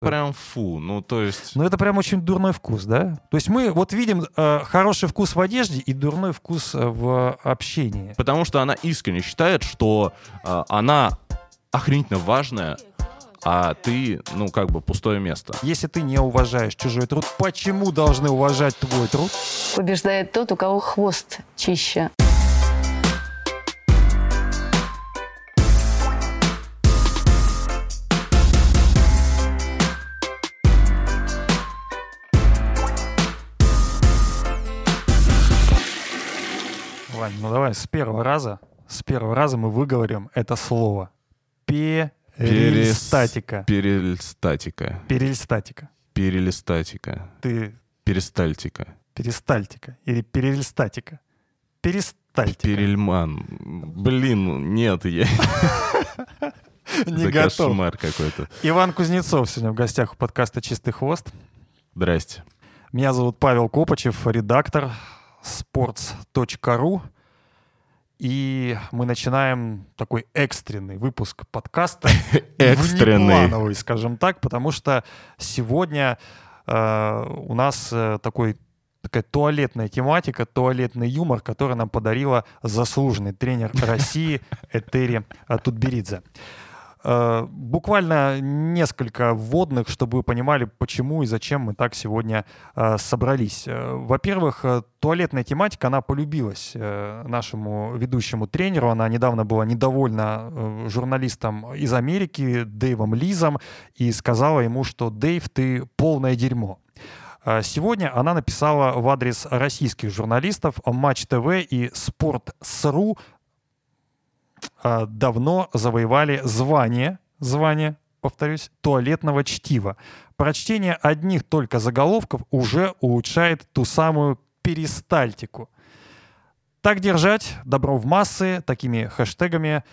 прям фу, ну то есть... Ну это прям очень дурной вкус, да? То есть мы вот видим э, хороший вкус в одежде и дурной вкус э, в общении. Потому что она искренне считает, что э, она охренительно важная, а ты, ну, как бы пустое место. Если ты не уважаешь чужой труд, почему должны уважать твой труд? Побеждает тот, у кого хвост чище. Ну давай с первого раза, с первого раза мы выговорим это слово. Перистатика. Перельстатика. Перельстатика. Перелистатика. Ты Перистальтика. перистальтика или перельстатика. Перистальтика. Перельман. Блин, нет, я... Не готов. кошмар какой-то. Иван Кузнецов сегодня в гостях у подкаста «Чистый хвост». Здрасте. Меня зовут Павел Копачев, редактор sports.ru. И мы начинаем такой экстренный выпуск подкаста. Экстренный. Внеплановый, скажем так, потому что сегодня э, у нас э, такой такая туалетная тематика, туалетный юмор, который нам подарила заслуженный тренер России Этери Тутберидзе. Э, Буквально несколько вводных, чтобы вы понимали, почему и зачем мы так сегодня э, собрались. Э, Во-первых, туалетная тематика, она полюбилась нашему ведущему тренеру. Она недавно была недовольна журналистом из Америки Дэйвом Лизом и сказала ему, что «Дэйв, ты полное дерьмо». Сегодня она написала в адрес российских журналистов Матч ТВ и Спорт.сру давно завоевали звание, звание, повторюсь, туалетного чтива. Прочтение одних только заголовков уже улучшает ту самую перистальтику. Так держать, добро в массы, такими хэштегами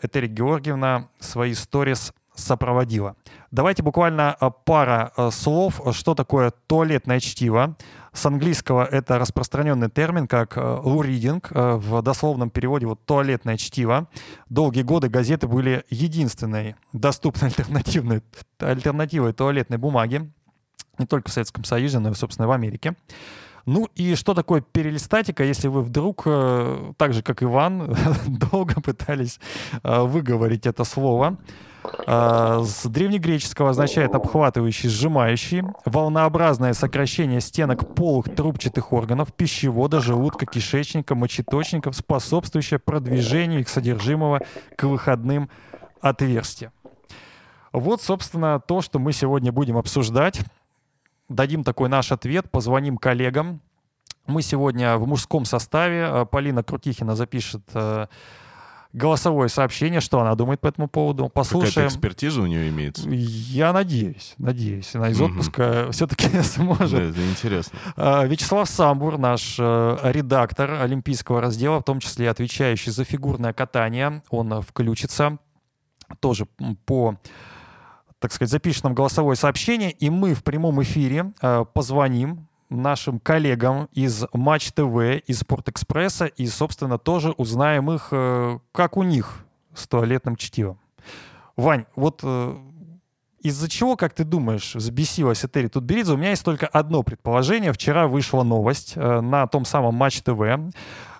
Этери Георгиевна свои сторис сопроводила. Давайте буквально а, пара а, слов, что такое туалетное чтиво. С английского это распространенный термин, как луридинг, в дословном переводе вот туалетное чтиво. Долгие годы газеты были единственной доступной альтернативной, альтернативой туалетной бумаги, не только в Советском Союзе, но и, собственно, в Америке. Ну и что такое перелистатика, если вы вдруг, э, так же как Иван, долго пытались э, выговорить это слово? Э, С древнегреческого означает обхватывающий, сжимающий, волнообразное сокращение стенок полых трубчатых органов, пищевода, желудка, кишечника, мочеточников, способствующее продвижению их содержимого к выходным отверстиям. Вот, собственно, то, что мы сегодня будем обсуждать дадим такой наш ответ, позвоним коллегам. Мы сегодня в мужском составе. Полина Крутихина запишет э, голосовое сообщение, что она думает по этому поводу. Какая-то Послушаем. экспертиза у нее имеется. Я надеюсь, надеюсь. Она из отпуска все-таки Да, сможет. это интересно. А, Вячеслав Самбур, наш э, редактор олимпийского раздела, в том числе отвечающий за фигурное катание, он э, включится тоже по так сказать, запишет нам голосовое сообщение, и мы в прямом эфире э, позвоним нашим коллегам из Матч ТВ, из Спортэкспресса, и, собственно, тоже узнаем их, э, как у них с туалетным чтивом. Вань, вот э, из-за чего, как ты думаешь, взбесилась Этери Тутберидзе? У меня есть только одно предположение. Вчера вышла новость э, на том самом Матч ТВ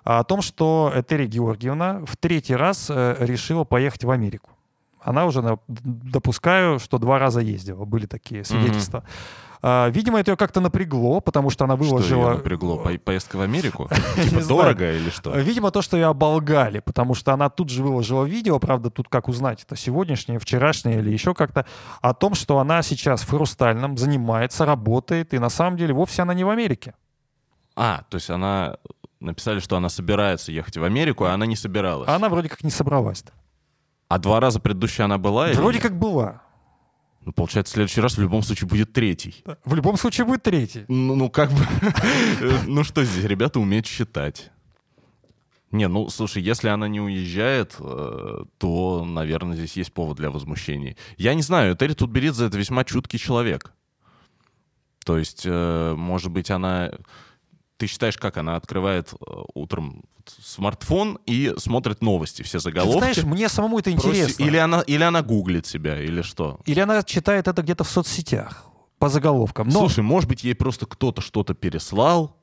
о том, что Этери Георгиевна в третий раз решила поехать в Америку. Она уже, допускаю, что два раза ездила. Были такие свидетельства. А, Видимо, это ее как-то напрягло, потому что она Что выложила... ее напрягло? По- Поездка в Америку? Типа дорого или что? Видимо, то, что ее оболгали, потому что она тут же выложила видео, правда, тут как узнать, это сегодняшнее, вчерашнее или еще как-то, о том, что она сейчас в Хрустальном занимается, работает, и на самом деле вовсе она не в Америке. А, то есть она... Написали, что она собирается ехать в Америку, а она не собиралась. Она вроде как не собралась. А два раза предыдущие она была? или Вроде нет? как была. Ну, получается, в следующий раз в любом случае будет третий. В любом случае будет третий. Ну, ну, как бы... Ну, что здесь? Ребята умеют считать. Не, ну, слушай, если она не уезжает, э, то, наверное, здесь есть повод для возмущений. Я не знаю, Терри Тутберидзе — это весьма чуткий человек. То есть, э, может быть, она ты считаешь, как она открывает э, утром смартфон и смотрит новости, все заголовки? Ты знаешь, мне самому это интересно. Или она, или она гуглит себя, или что? Или она читает это где-то в соцсетях по заголовкам. Но... Слушай, может быть, ей просто кто-то что-то переслал,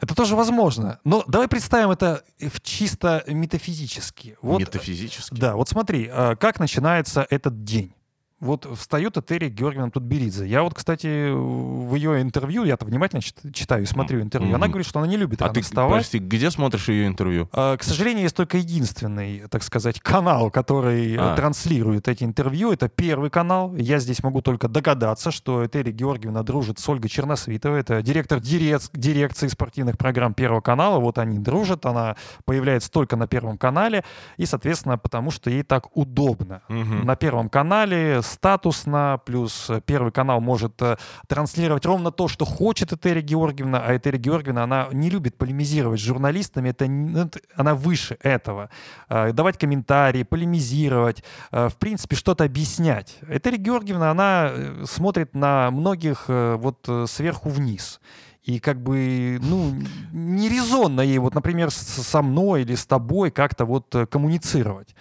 это тоже возможно. Но давай представим это в чисто метафизически. Вот, метафизически? Да, вот смотри, а, как начинается этот день. Вот встает Этери Георгиевна Тутберидзе. Я вот, кстати, в ее интервью, я-то внимательно читаю и смотрю интервью, mm-hmm. она говорит, что она не любит а ты, вставать. Прости, где смотришь ее интервью? А, к сожалению, есть только единственный, так сказать, канал, который а. транслирует эти интервью. Это первый канал. Я здесь могу только догадаться, что Этери Георгиевна дружит с Ольгой Черносвитовой. Это директор дирек- дирекции спортивных программ Первого канала. Вот они дружат. Она появляется только на Первом канале. И, соответственно, потому что ей так удобно. Mm-hmm. На Первом канале статусно, плюс э, Первый канал может э, транслировать ровно то, что хочет Этери Георгиевна, а Этери Георгиевна, она не любит полемизировать с журналистами, это, ну, она выше этого. Э, давать комментарии, полемизировать, в принципе, что-то объяснять. Этери Георгиевна, она смотрит на многих вот сверху вниз. И как бы, ну, нерезонно ей, вот, например, со мной или с тобой как-то вот коммуницировать.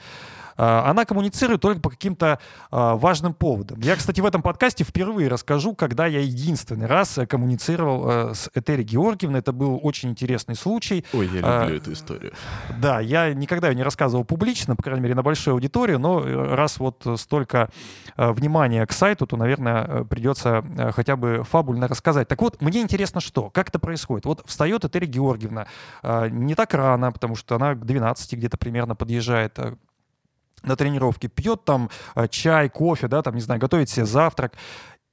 А, она коммуницирует только по каким-то а, важным поводам. Я, кстати, в этом подкасте впервые расскажу, когда я единственный раз э, коммуницировал э, с Этери Георгиевной. Это был очень интересный случай. Ой, я а, люблю эту историю. Да, я никогда ее не рассказывал публично, по крайней мере, на большую аудиторию, но э, раз вот столько внимания к сайту, то, наверное, придется хотя бы фабульно рассказать. Так вот, мне интересно, что? Как это происходит? Вот встает Этери Георгиевна не так рано, потому что она к 12 где-то примерно подъезжает на тренировке, пьет там э, чай, кофе, да, там, не знаю, готовит себе завтрак.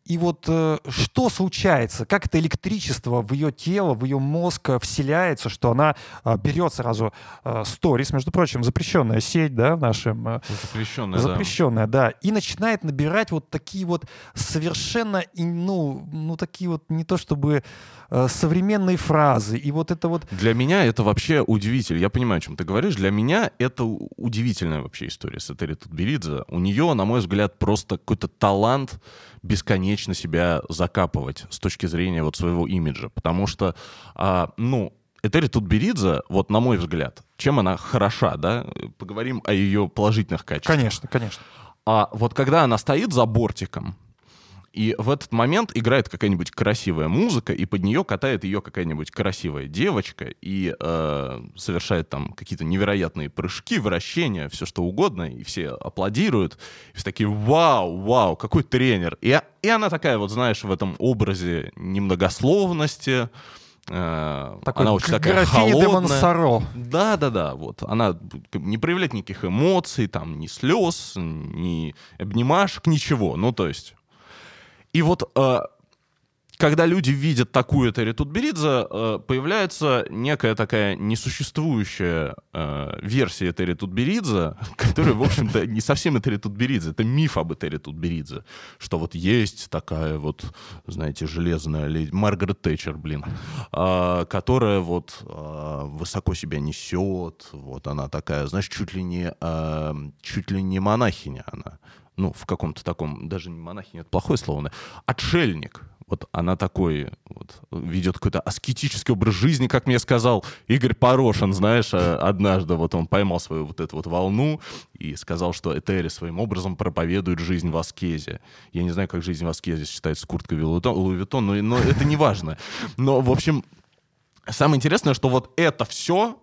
И вот э, что случается, как это электричество в ее тело, в ее мозг э, вселяется, что она э, берет сразу э, сторис, между прочим, запрещенная сеть, да, в нашем... Э, запрещенная, запрещенная, да. да. И начинает набирать вот такие вот совершенно, ну, ну такие вот не то чтобы э, современные фразы. И вот это вот... Для меня это вообще удивительно. Я понимаю, о чем ты говоришь. Для меня это удивительная вообще история с Этери Тутберидзе. У нее, на мой взгляд, просто какой-то талант бесконечно себя закапывать с точки зрения вот своего имиджа. Потому что, а, ну, Этери Тутберидзе, вот на мой взгляд, чем она хороша, да? Поговорим о ее положительных качествах. Конечно, конечно. А вот когда она стоит за бортиком, и в этот момент играет какая-нибудь красивая музыка, и под нее катает ее какая-нибудь красивая девочка и э, совершает там какие-то невероятные прыжки, вращения, все что угодно, и все аплодируют, и все такие «Вау, вау, какой тренер!» И, и она такая вот, знаешь, в этом образе немногословности, э, Такой она очень такая холодная. Да, да, да. Вот она не проявляет никаких эмоций, там ни слез, ни обнимашек, ничего. Ну то есть и вот э, когда люди видят такую Терри Тутберидзе, э, появляется некая такая несуществующая э, версия Терри Тутберидзе, которая, в общем-то, не совсем Терри Тутберидзе, это миф об Терри Тутберидзе, что вот есть такая вот, знаете, железная леди, Маргарет Тэтчер, блин, э, которая вот высоко себя несет, вот она такая, знаешь, чуть ли не, чуть ли не монахиня она, ну, в каком-то таком, даже не монахиня, это плохое слово, отшельник. Вот она такой, вот, ведет какой-то аскетический образ жизни, как мне сказал Игорь Порошин, знаешь, э, однажды вот он поймал свою вот эту вот волну и сказал, что Этери своим образом проповедует жизнь в аскезе. Я не знаю, как жизнь в аскезе считается курткой Луи но, но это не важно. Но, в общем, самое интересное, что вот это все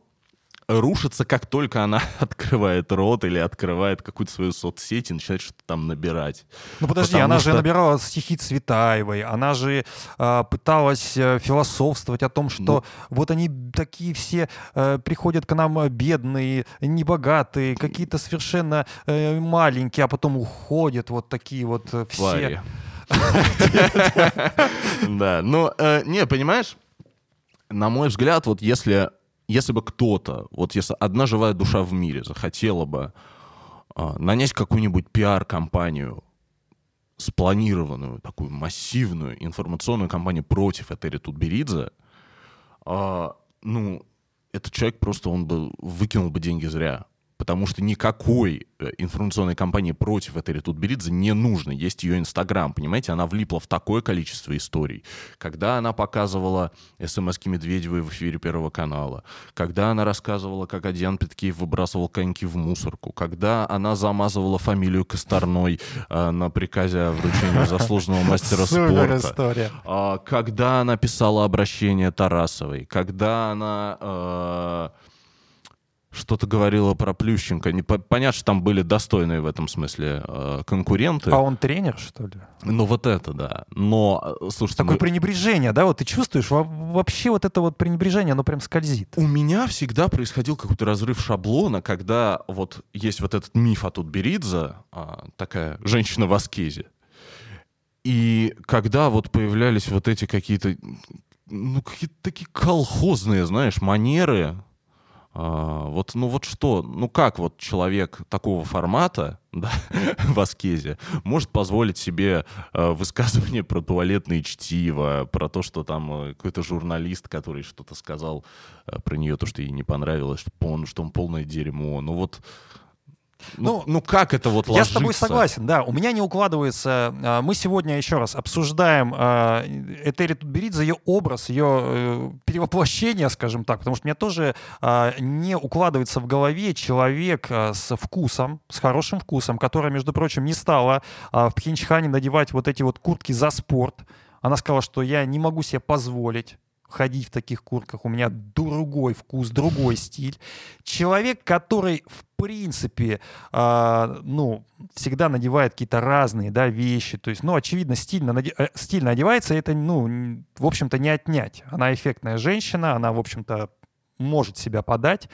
рушится, как только она открывает рот или открывает какую-то свою соцсеть и начинает что-то там набирать. Ну подожди, Потому она что... же набирала стихи Цветаевой, она же э, пыталась э, философствовать о том, что ну... вот они такие все э, приходят к нам бедные, небогатые, какие-то совершенно э, маленькие, а потом уходят вот такие вот э, все. Да, но э, не, понимаешь, на мой взгляд, вот если если бы кто-то, вот если одна живая душа в мире захотела бы э, нанять какую-нибудь пиар-компанию, спланированную, такую массивную информационную кампанию против Этери Тутберидзе, э, ну, этот человек просто, он бы выкинул бы деньги зря. Потому что никакой э, информационной кампании против этой Тутберидзе не нужно. Есть ее Инстаграм, понимаете? Она влипла в такое количество историй. Когда она показывала смс Медведевой в эфире Первого канала, когда она рассказывала, как Адиан Петкеев выбрасывал коньки в мусорку, когда она замазывала фамилию Косторной э, на приказе о вручении заслуженного мастера спорта, история. а, когда она писала обращение Тарасовой, когда она э, что-то говорила про Плющенко. Не, по- понятно, что там были достойные в этом смысле э, конкуренты. А он тренер, что ли? Ну вот это, да. Но, э, слушайте, Такое мы- пренебрежение, да? Вот ты чувствуешь, во- вообще вот это вот пренебрежение, оно прям скользит. у меня всегда происходил какой-то разрыв шаблона, когда вот есть вот этот миф о Тутберидзе, а, такая женщина в аскезе. И когда вот появлялись вот эти какие-то, ну, какие-то такие колхозные, знаешь, манеры, вот, ну вот что, ну как вот человек такого формата, да, в аскезе, может позволить себе э, высказывание про туалетное чтиво, про то, что там э, какой-то журналист, который что-то сказал э, про нее, то, что ей не понравилось, что он, что он полное дерьмо. Ну вот, ну, Ну, ну как это вот Я ложится? с тобой согласен, да. У меня не укладывается. а, Мы сегодня еще раз обсуждаем а, Этери Тутберидзе, ее образ, ее э, перевоплощение, скажем так, потому что мне тоже не укладывается в голове человек с вкусом, с хорошим вкусом, которая, между прочим, не стала в Пхенчхане надевать вот эти вот куртки за спорт. Она сказала, что я не могу себе позволить ходить в таких куртках, у меня другой вкус, другой стиль. Человек, который в принципе, а, ну, всегда надевает какие-то разные, да, вещи, то есть, ну, очевидно, стильно, наде- э, стильно одевается, это, ну, в общем-то, не отнять. Она эффектная женщина, она, в общем-то, может себя подать,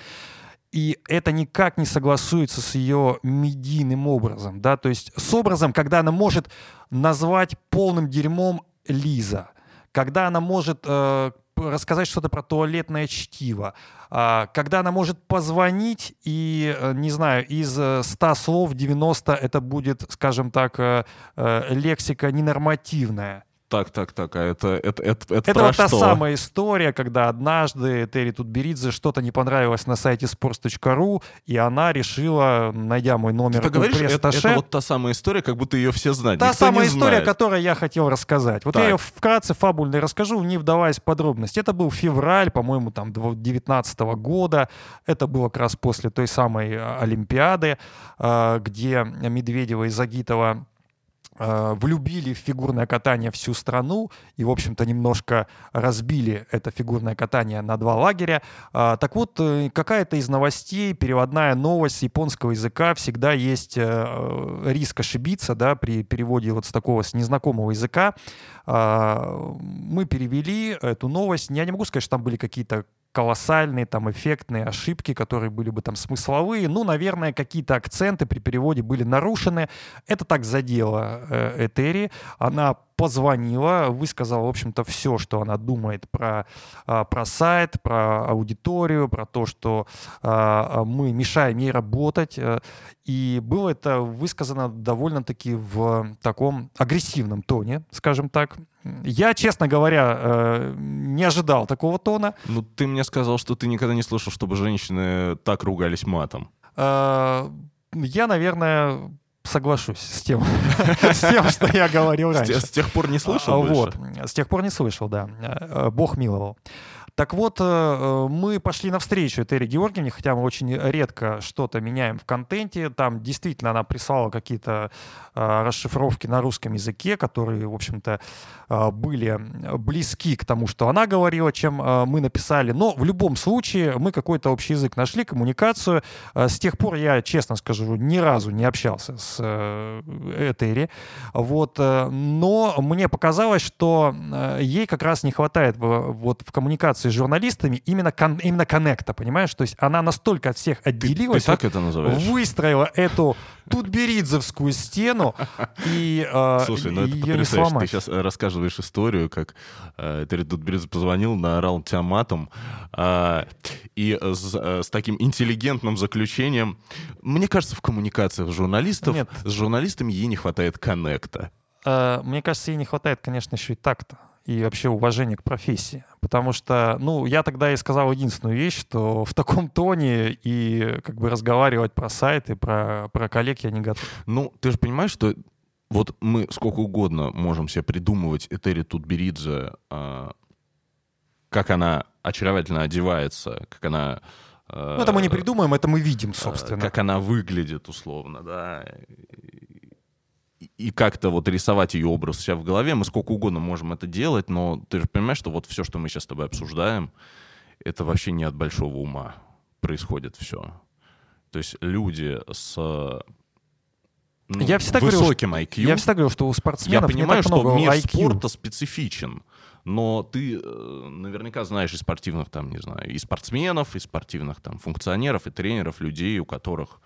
и это никак не согласуется с ее медийным образом, да, то есть с образом, когда она может назвать полным дерьмом Лиза, когда она может э, рассказать что-то про туалетное чтиво, а, когда она может позвонить и, э, не знаю, из э, 100 слов 90 это будет, скажем так, э, э, лексика ненормативная. Так, так, так, а это, это, это, это, Это про вот та что? самая история, когда однажды Терри Тутберидзе что-то не понравилось на сайте sports.ru, и она решила, найдя мой номер Ты говоришь, это, это вот та самая история, как будто ее все знают. Та Никто самая история, которую я хотел рассказать. Вот Так. я ее вкратце фабульно расскажу, не вдаваясь в подробности. Это был февраль, по-моему, там 2019 года. Это было как раз после той самой а, Олимпиады, а, где Медведева и Загитова влюбили в фигурное катание всю страну и, в общем-то, немножко разбили это фигурное катание на два лагеря. А, Так вот, э, какая-то из новостей, переводная новость японского языка, всегда есть э, риск ошибиться, да, при переводе вот с такого, с незнакомого языка. А, Мы перевели эту новость. Я не могу сказать, что там были какие-то колоссальные, там, эффектные ошибки, которые были бы там смысловые. Ну, наверное, какие-то акценты при переводе были нарушены. Это так задело э, Этери. Она позвонила, высказала, в общем-то, все, что она думает про, а, про сайт, про аудиторию, про то, что а, мы мешаем ей работать. э, И было это высказано довольно-таки в таком агрессивном тоне, скажем так. Я, честно говоря, э, не ожидал такого тона. Ну, ты мне сказал, что ты никогда не слышал, чтобы женщины так ругались матом. Э, Я, наверное, соглашусь с тем, с тем, что я говорил раньше. с тех пор не слышал А? Вот, с тех пор не слышал, да. Э, Бог миловал. Так вот, э, мы пошли навстречу Этери Георгиевне, хотя мы очень редко что-то меняем в контенте. Там действительно она прислала какие-то э, расшифровки на русском языке, которые, в общем-то, э, были близки к тому, что она говорила, чем э, мы написали. Но в любом случае мы какой-то общий язык нашли, коммуникацию. Э, С тех пор я, честно скажу, ни разу не общался с э, Этери. Вот, э, но мне показалось, что э, ей как раз не хватает вот в коммуникации с журналистами именно, кон- именно коннекта, понимаешь? То есть она настолько от всех Ты отделилась, так это называешь? выстроила эту тутберидзовскую стену, и э, Слушай, ну это потрясающе. Ты сейчас рассказываешь историю, как э, Терри Дудберидзе позвонил, наорал тебя матом, а, и с, э, с таким интеллигентным заключением. Мне кажется, в коммуникациях журналистов Нет. с журналистами ей не хватает коннекта. Э, Мне кажется, ей не хватает, конечно, еще и такта и вообще уважения к профессии. потому что, ну, я тогда и сказал единственную вещь, что в таком тоне и как бы разговаривать про сайты, про, про коллег я не готов. Ну, ты же понимаешь, что вот мы сколько угодно можем себе придумывать Этери Тутберидзе, э, как она очаровательно одевается, как она... Э, ну, это мы не придумаем, это мы видим, собственно. Как она выглядит, условно, да и как-то вот рисовать ее образ у себя в голове. Мы сколько угодно можем это делать, но ты же понимаешь, что вот все, что мы сейчас с тобой обсуждаем, это вообще не от большого ума происходит все. То есть люди с ну, я всегда высоким говорю, IQ. Я всегда говорю, что у спортсменов Я понимаю, не так что мир IQ. спорта специфичен, но ты э, наверняка знаешь и спортивных там, не знаю, и спортсменов, и спортивных там функционеров, и тренеров, людей, у которых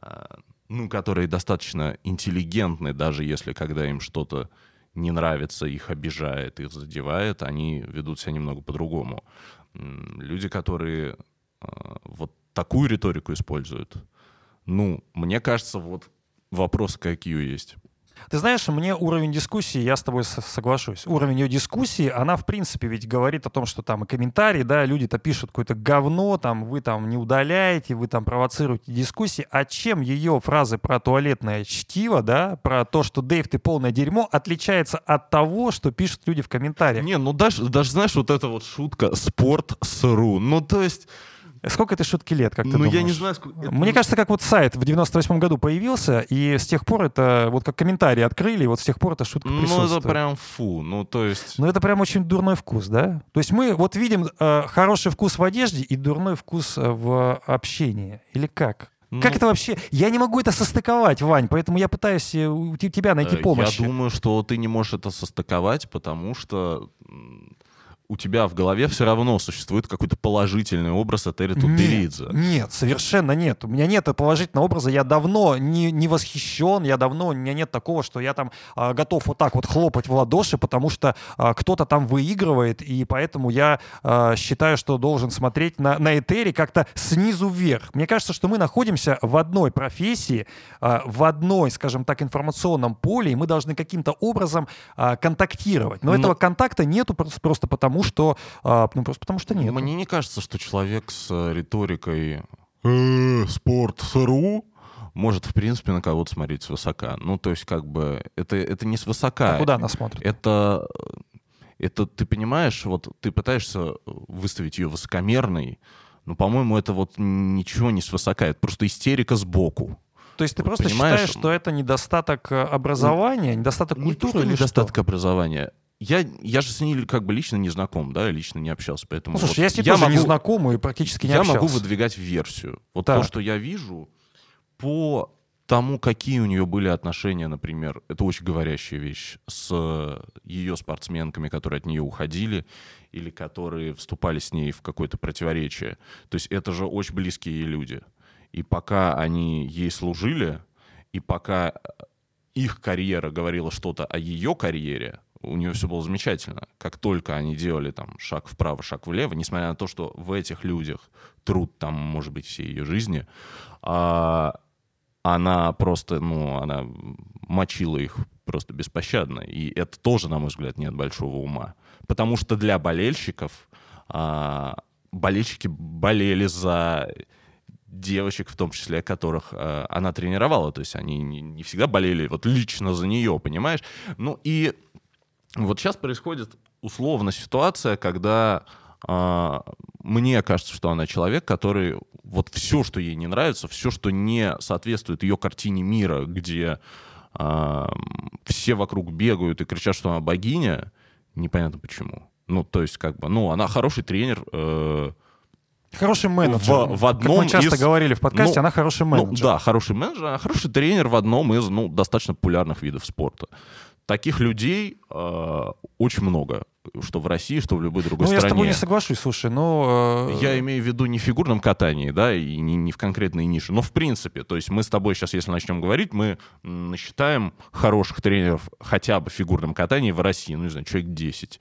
э, ну, которые достаточно интеллигентны, даже если когда им что-то не нравится, их обижает, их задевает, они ведут себя немного по-другому. Люди, которые э, вот такую риторику используют, ну, мне кажется, вот вопрос к IQ есть. Ты знаешь, мне уровень дискуссии, я с тобой соглашусь, уровень ее дискуссии, она в принципе ведь говорит о том, что там и комментарии, да, люди-то пишут какое-то говно, там вы там не удаляете, вы там провоцируете дискуссии, а чем ее фразы про туалетное чтиво, да, про то, что Дэйв, ты полное дерьмо, отличается от того, что пишут люди в комментариях? Не, ну даже, даже знаешь, вот эта вот шутка «спорт сру», ну то есть Сколько этой шутки лет, как ты ну, думаешь? я не знаю. Сколько... Мне кажется, как вот сайт в 98 году появился, и с тех пор это, вот как комментарии открыли, и вот с тех пор эта шутка ну, присутствует. Ну, это прям фу, ну, то есть... Ну, это прям очень дурной вкус, да? То есть мы вот видим э, хороший вкус в одежде и дурной вкус э, в общении. Или как? Ну, как это вообще? Я не могу это состыковать, Вань, поэтому я пытаюсь э, у тебя найти э, помощь. Я думаю, что ты не можешь это состыковать, потому что у тебя в голове все равно существует какой-то положительный образ Этери Тутберидзе. Нет, нет, совершенно нет. У меня нет положительного образа. Я давно не, не восхищен, я давно, у меня нет такого, что я там а, готов вот так вот хлопать в ладоши, потому что а, кто-то там выигрывает, и поэтому я а, считаю, что должен смотреть на, на Этери как-то снизу вверх. Мне кажется, что мы находимся в одной профессии, а, в одной, скажем так, информационном поле, и мы должны каким-то образом а, контактировать. Но, Но этого контакта нету просто потому, потому что, а, ну, просто потому что нет. Мне не кажется, что человек с э, риторикой э, «спорт СРУ» может, в принципе, на кого-то смотреть свысока. Ну, то есть, как бы, это, это не свысока. А куда она смотрит? Это, это, ты понимаешь, вот ты пытаешься выставить ее высокомерной, но, по-моему, это вот ничего не свысока, это просто истерика сбоку. То есть ты просто Понимаешь? считаешь, что это недостаток э, образования, недостаток культуры или недостаток что? образования я, я же с ней как бы лично не знаком, да, лично не общался, поэтому... Ну, слушай, вот я с ней я тоже могу, не знаком и практически не я общался. Я могу выдвигать версию. Вот так. то, что я вижу по тому, какие у нее были отношения, например, это очень говорящая вещь, с ее спортсменками, которые от нее уходили, или которые вступали с ней в какое-то противоречие. То есть это же очень близкие ей люди. И пока они ей служили, и пока их карьера говорила что-то о ее карьере, у нее все было замечательно. Как только они делали там шаг вправо, шаг влево, несмотря на то, что в этих людях труд там, может быть, всей ее жизни, а, она просто, ну, она мочила их просто беспощадно. И это тоже, на мой взгляд, нет большого ума. Потому что для болельщиков а, болельщики болели за девочек, в том числе, которых э, она тренировала. То есть они не, не всегда болели вот лично за нее, понимаешь? Ну и вот сейчас происходит условно ситуация, когда э, мне кажется, что она человек, который вот все, что ей не нравится, все, что не соответствует ее картине мира, где э, все вокруг бегают и кричат, что она богиня, непонятно почему. Ну, то есть, как бы, ну, она хороший тренер, э, Хороший менеджер. В, в одном как мы часто из... говорили в подкасте, ну, она хороший ну менеджер. Ну, да, хороший менеджер, а хороший тренер в одном из ну, достаточно популярных видов спорта таких людей э, очень много, что в России, что в любой другой ну, стране. Ну, я с тобой не соглашусь, слушай, но... Э... Я имею в виду не в фигурном катании, да, и не, не в конкретной нише, но в принципе. То есть мы с тобой сейчас, если начнем говорить, мы насчитаем хороших тренеров хотя бы в фигурном катании в России, ну, не знаю, человек 10.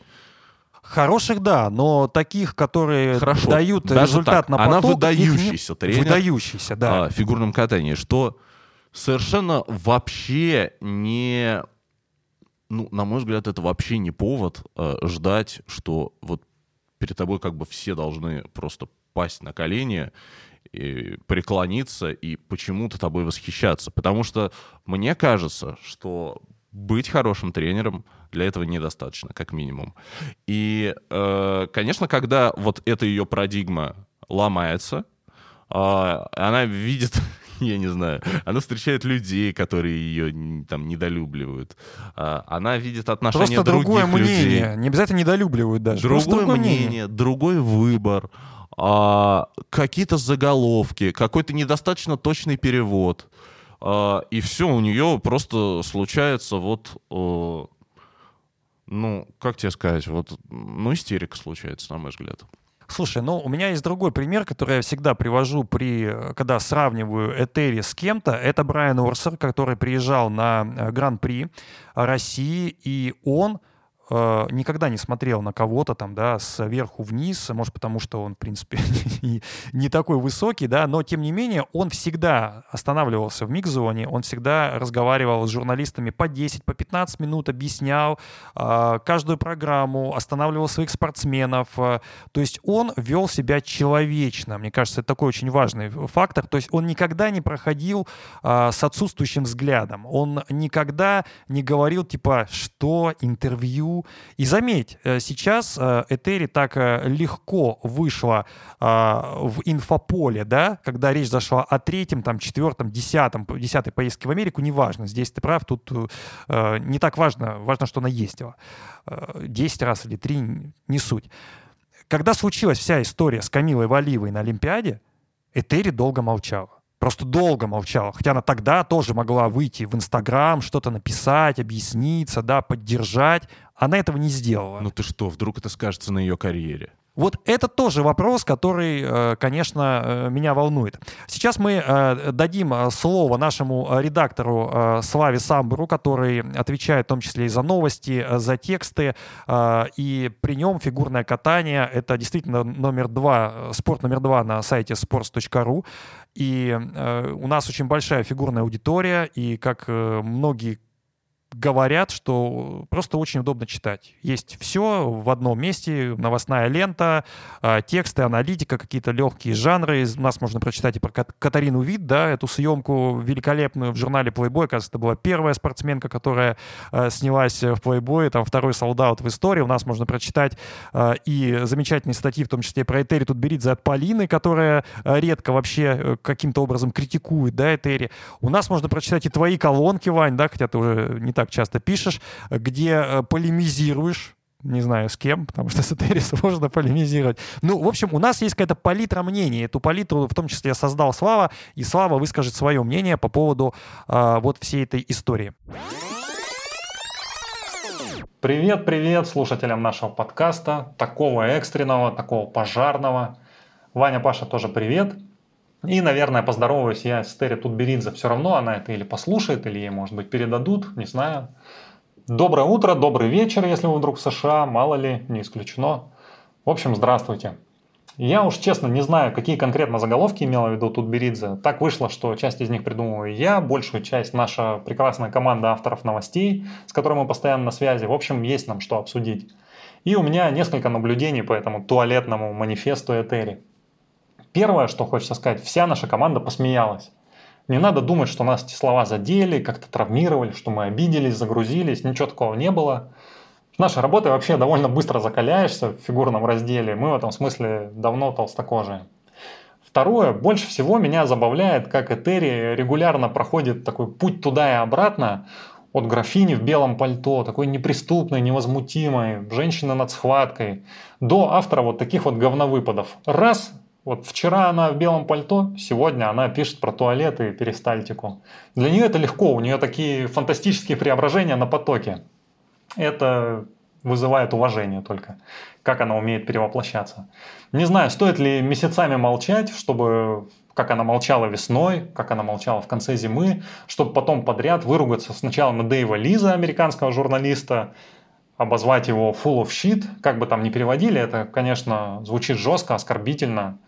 Хороших, да, но таких, которые Хорошо, дают даже результат так. на поток... Она выдающийся не... тренер. Выдающийся, да. А, в фигурном катании, что совершенно вообще не ну, на мой взгляд, это вообще не повод э, ждать, что вот перед тобой как бы все должны просто пасть на колени, и преклониться и почему-то тобой восхищаться. Потому что мне кажется, что быть хорошим тренером для этого недостаточно, как минимум. И, э, конечно, когда вот эта ее парадигма ломается, э, она видит я не знаю, она встречает людей, которые ее там недолюбливают. А, она видит отношения Просто другое людей. мнение. Не обязательно недолюбливают даже. Другое мнение. мнение, другой выбор, а, какие-то заголовки, какой-то недостаточно точный перевод. А, и все, у нее просто случается вот, э, ну, как тебе сказать, вот, ну, истерика случается, на мой взгляд. Слушай, ну у меня есть другой пример, который я всегда привожу, при, э, когда сравниваю Этери с кем-то. Это Брайан Орсер, который приезжал на э, Гран-при России, и он э, никогда не смотрел на кого-то там, да, сверху вниз, может, потому что он, в принципе, не, не такой высокий, да, но, тем не менее, он всегда останавливался в микс-зоне, он всегда разговаривал с журналистами по 10, по 15 минут, объяснял э, каждую программу, останавливал своих спортсменов, э, то есть он вел себя человечно, мне кажется, это такой очень важный фактор, то есть он никогда не проходил э, с отсутствующим взглядом, он никогда не говорил, типа, что? Интервью, и заметь, э, сейчас э, Этери так э, легко вышла в инфополе, да, когда речь зашла о третьем, там, четвертом, десятом, десятой поездке в Америку, неважно, здесь ты прав, тут не так важно, важно, что она ездила. Десять раз или три, не суть. Когда случилась вся история с Камилой Валивой на Олимпиаде, Этери долго молчала просто долго молчала. Хотя она тогда тоже могла выйти в Инстаграм, что-то написать, объясниться, да, поддержать. Она этого не сделала. Ну ты что, вдруг это скажется на ее карьере? Вот это тоже вопрос, который, э, конечно, э, меня волнует. Сейчас мы э, дадим слово нашему редактору Славе Самбуру, который отвечает в том числе и за новости, за тексты, и при нем фигурное катание — это действительно номер два, спорт номер два на сайте sports.ru. И у нас очень большая фигурная аудитория, и как многие говорят, что просто очень удобно читать. Есть все в одном месте, новостная лента, а, тексты, аналитика, какие-то легкие жанры. У нас можно прочитать и про Катарину Вид, да, эту съемку великолепную в журнале Playboy. Кажется, это была первая спортсменка, которая а, снялась в Playboy, там второй солдат в истории. У нас можно прочитать а, и замечательные статьи, в том числе про Этери Тутберидзе от Полины, которая редко вообще э, каким-то образом критикует, да, Этери. У нас можно прочитать и твои колонки, Вань, да, хотя ты уже не так часто пишешь, где э, полемизируешь не знаю с кем, потому что с Этери сложно полемизировать. Ну, в общем, у нас есть какая-то палитра мнений. Эту палитру в том числе создал Слава, и Слава выскажет свое мнение по поводу э, вот всей этой истории. Привет, привет слушателям нашего подкаста, такого экстренного, такого пожарного. Ваня, Паша, тоже привет. И, наверное, поздороваюсь я с Терри Тутберидзе. Все равно она это или послушает, или ей, может быть, передадут, не знаю. Доброе утро, добрый вечер, если вы вдруг в США, мало ли, не исключено. В общем, здравствуйте. Я уж честно не знаю, какие конкретно заголовки имела в виду Тутберидзе. Так вышло, что часть из них придумываю я, большую часть наша прекрасная команда авторов новостей, с которой мы постоянно на связи. В общем, есть нам что обсудить. И у меня несколько наблюдений по этому туалетному манифесту Этери. Первое, что хочется сказать, вся наша команда посмеялась. Не надо думать, что нас эти слова задели, как-то травмировали, что мы обиделись, загрузились, ничего такого не было. С нашей работой вообще довольно быстро закаляешься в фигурном разделе, мы в этом смысле давно толстокожие. Второе, больше всего меня забавляет, как Этери регулярно проходит такой путь туда и обратно, от графини в белом пальто, такой неприступной, невозмутимой, женщины над схваткой, до автора вот таких вот говновыпадов. Раз, вот вчера она в белом пальто, сегодня она пишет про туалет и перистальтику. Для нее это легко, у нее такие фантастические преображения на потоке. Это вызывает уважение только, как она умеет перевоплощаться. Не знаю, стоит ли месяцами молчать, чтобы как она молчала весной, как она молчала в конце зимы, чтобы потом подряд выругаться сначала на Дэйва Лиза, американского журналиста, обозвать его full of shit, как бы там ни переводили, это, конечно, звучит жестко, оскорбительно.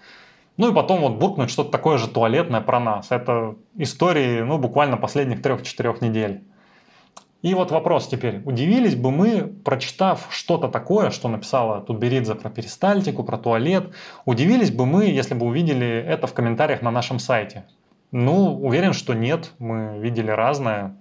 Ну и потом вот буркнуть что-то такое же туалетное про нас. Это истории, ну, буквально последних трех-четырех недель. И вот вопрос теперь. Удивились бы мы, прочитав что-то такое, что написала Тутберидзе про перистальтику, про туалет, удивились бы мы, если бы увидели это в комментариях на нашем сайте? Ну, уверен, что нет. Мы видели разное.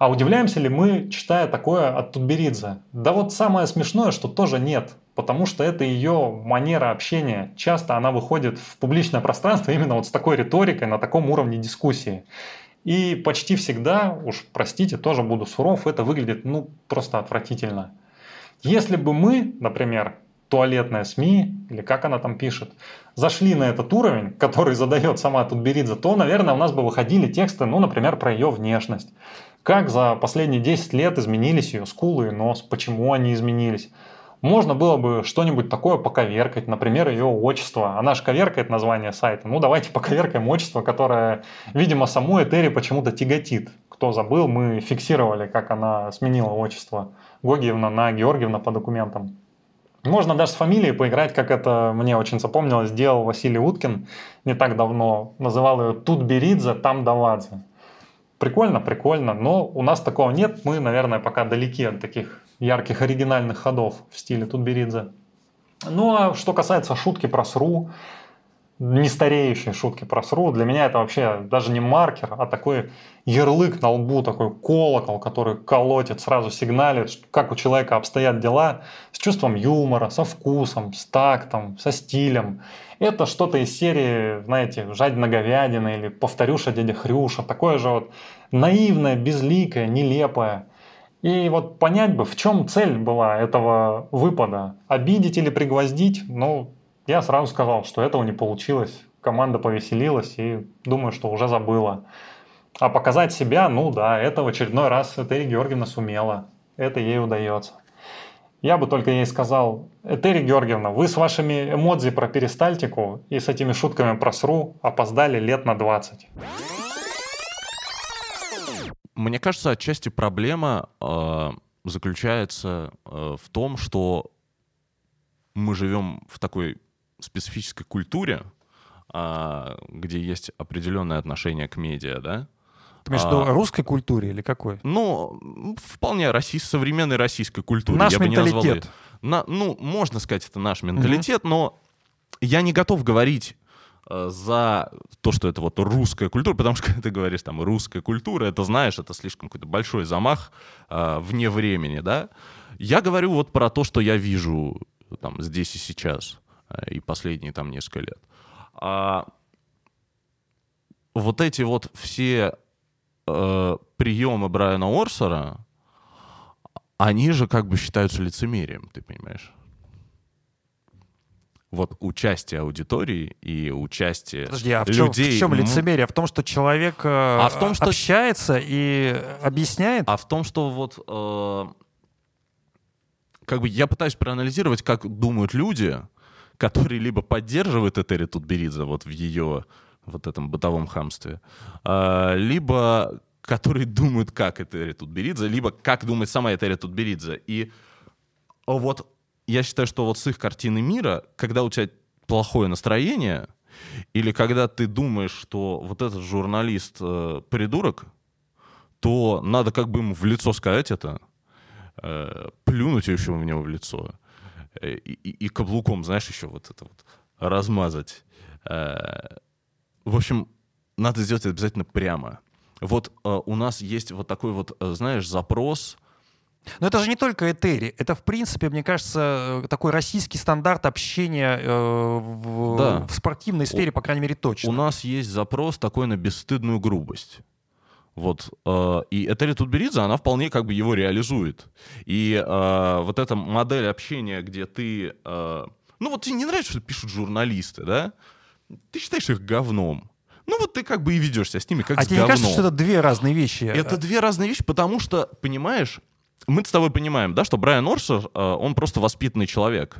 А удивляемся ли мы, читая такое от Тутберидзе? Да вот самое смешное, что тоже нет. Потому что это ее манера общения. Часто она выходит в публичное пространство именно вот с такой риторикой, на таком уровне дискуссии. И почти всегда, уж простите, тоже буду суров, это выглядит ну просто отвратительно. Если бы мы, например, туалетная СМИ, или как она там пишет, зашли на этот уровень, который задает сама Тутберидзе, то, наверное, у нас бы выходили тексты, ну, например, про ее внешность. Как за последние 10 лет изменились ее скулы и нос, почему они изменились. Можно было бы что-нибудь такое поковеркать, например, ее отчество. Она же коверкает название сайта. Ну, давайте поковеркаем отчество, которое, видимо, саму Этери почему-то тяготит. Кто забыл, мы фиксировали, как она сменила отчество Гогиевна на Георгиевна по документам. Можно даже с фамилией поиграть, как это мне очень запомнилось, сделал Василий Уткин не так давно. Называл ее Тутберидзе Тамдавадзе. Прикольно, прикольно, но у нас такого нет. Мы, наверное, пока далеки от таких ярких оригинальных ходов в стиле Тутберидзе. Ну а что касается шутки про СРУ, не стареющие шутки про СРУ, для меня это вообще даже не маркер, а такой ярлык на лбу, такой колокол, который колотит, сразу сигналит, как у человека обстоят дела, с чувством юмора, со вкусом, с тактом, со стилем. Это что-то из серии, знаете, «Жадина говядина» или «Повторюша дядя Хрюша», такое же вот наивное, безликое, нелепое. И вот понять бы, в чем цель была этого выпада. Обидеть или пригвоздить, ну, я сразу сказал, что этого не получилось. Команда повеселилась и думаю, что уже забыла. А показать себя, ну да, это в очередной раз Этери Георгиевна сумела. Это ей удается. Я бы только ей сказал, Этери Георгиевна, вы с вашими эмодзи про перистальтику и с этими шутками про СРУ опоздали лет на 20. Мне кажется, отчасти проблема э, заключается э, в том, что мы живем в такой специфической культуре, а, где есть определенное отношение к медиа, да? Ты имеешь в виду а, русской культуре или какой? Ну, вполне российской, современной российской культуре. Наш я менталитет. Бы не на, ну, можно сказать, это наш менталитет, угу. но я не готов говорить э, за то, что это вот русская культура, потому что когда ты говоришь там русская культура, это знаешь, это слишком какой-то большой замах э, вне времени, да. Я говорю вот про то, что я вижу там здесь и сейчас. Э, и последние там несколько лет. А вот эти вот все э, приемы Брайана Орсера, они же как бы считаются лицемерием, ты понимаешь? вот участие аудитории и участие Подожди, а в чем, людей. В чем лицемерие? В том, что человек э, а в том, что... общается и объясняет? А в том, что вот э, как бы я пытаюсь проанализировать, как думают люди, которые либо поддерживают Этери Тутберидзе вот в ее вот этом бытовом хамстве, а, либо которые думают, как Этери Тутберидзе, либо как думает сама Этери Тутберидзе. И вот я считаю, что вот с их картины мира, когда у тебя плохое настроение, или когда ты думаешь, что вот этот журналист э, придурок, то надо как бы ему в лицо сказать это, э, плюнуть еще в него в лицо и, и, каблуком, знаешь, еще вот это вот размазать. Э, в общем, надо сделать это обязательно прямо. Вот э, у нас есть вот такой вот, знаешь, запрос. Но это же не только Этери. Это, в принципе, мне кажется, такой российский стандарт общения э, в, да. в спортивной сфере, по крайней мере, точно. У нас есть запрос такой на бесстыдную грубость. Вот, э, и Этери Тутберидзе, она вполне как бы его реализует. И э, вот эта модель общения, где ты... Э, ну вот тебе не нравится, что пишут журналисты, да? Ты считаешь их говном. Ну вот ты как бы и ведешься с ними как а с тебе говном. не кажется, что это две разные вещи? Это две разные вещи, потому что, понимаешь, мы с тобой понимаем, да, что Брайан Орсер, он просто воспитанный человек.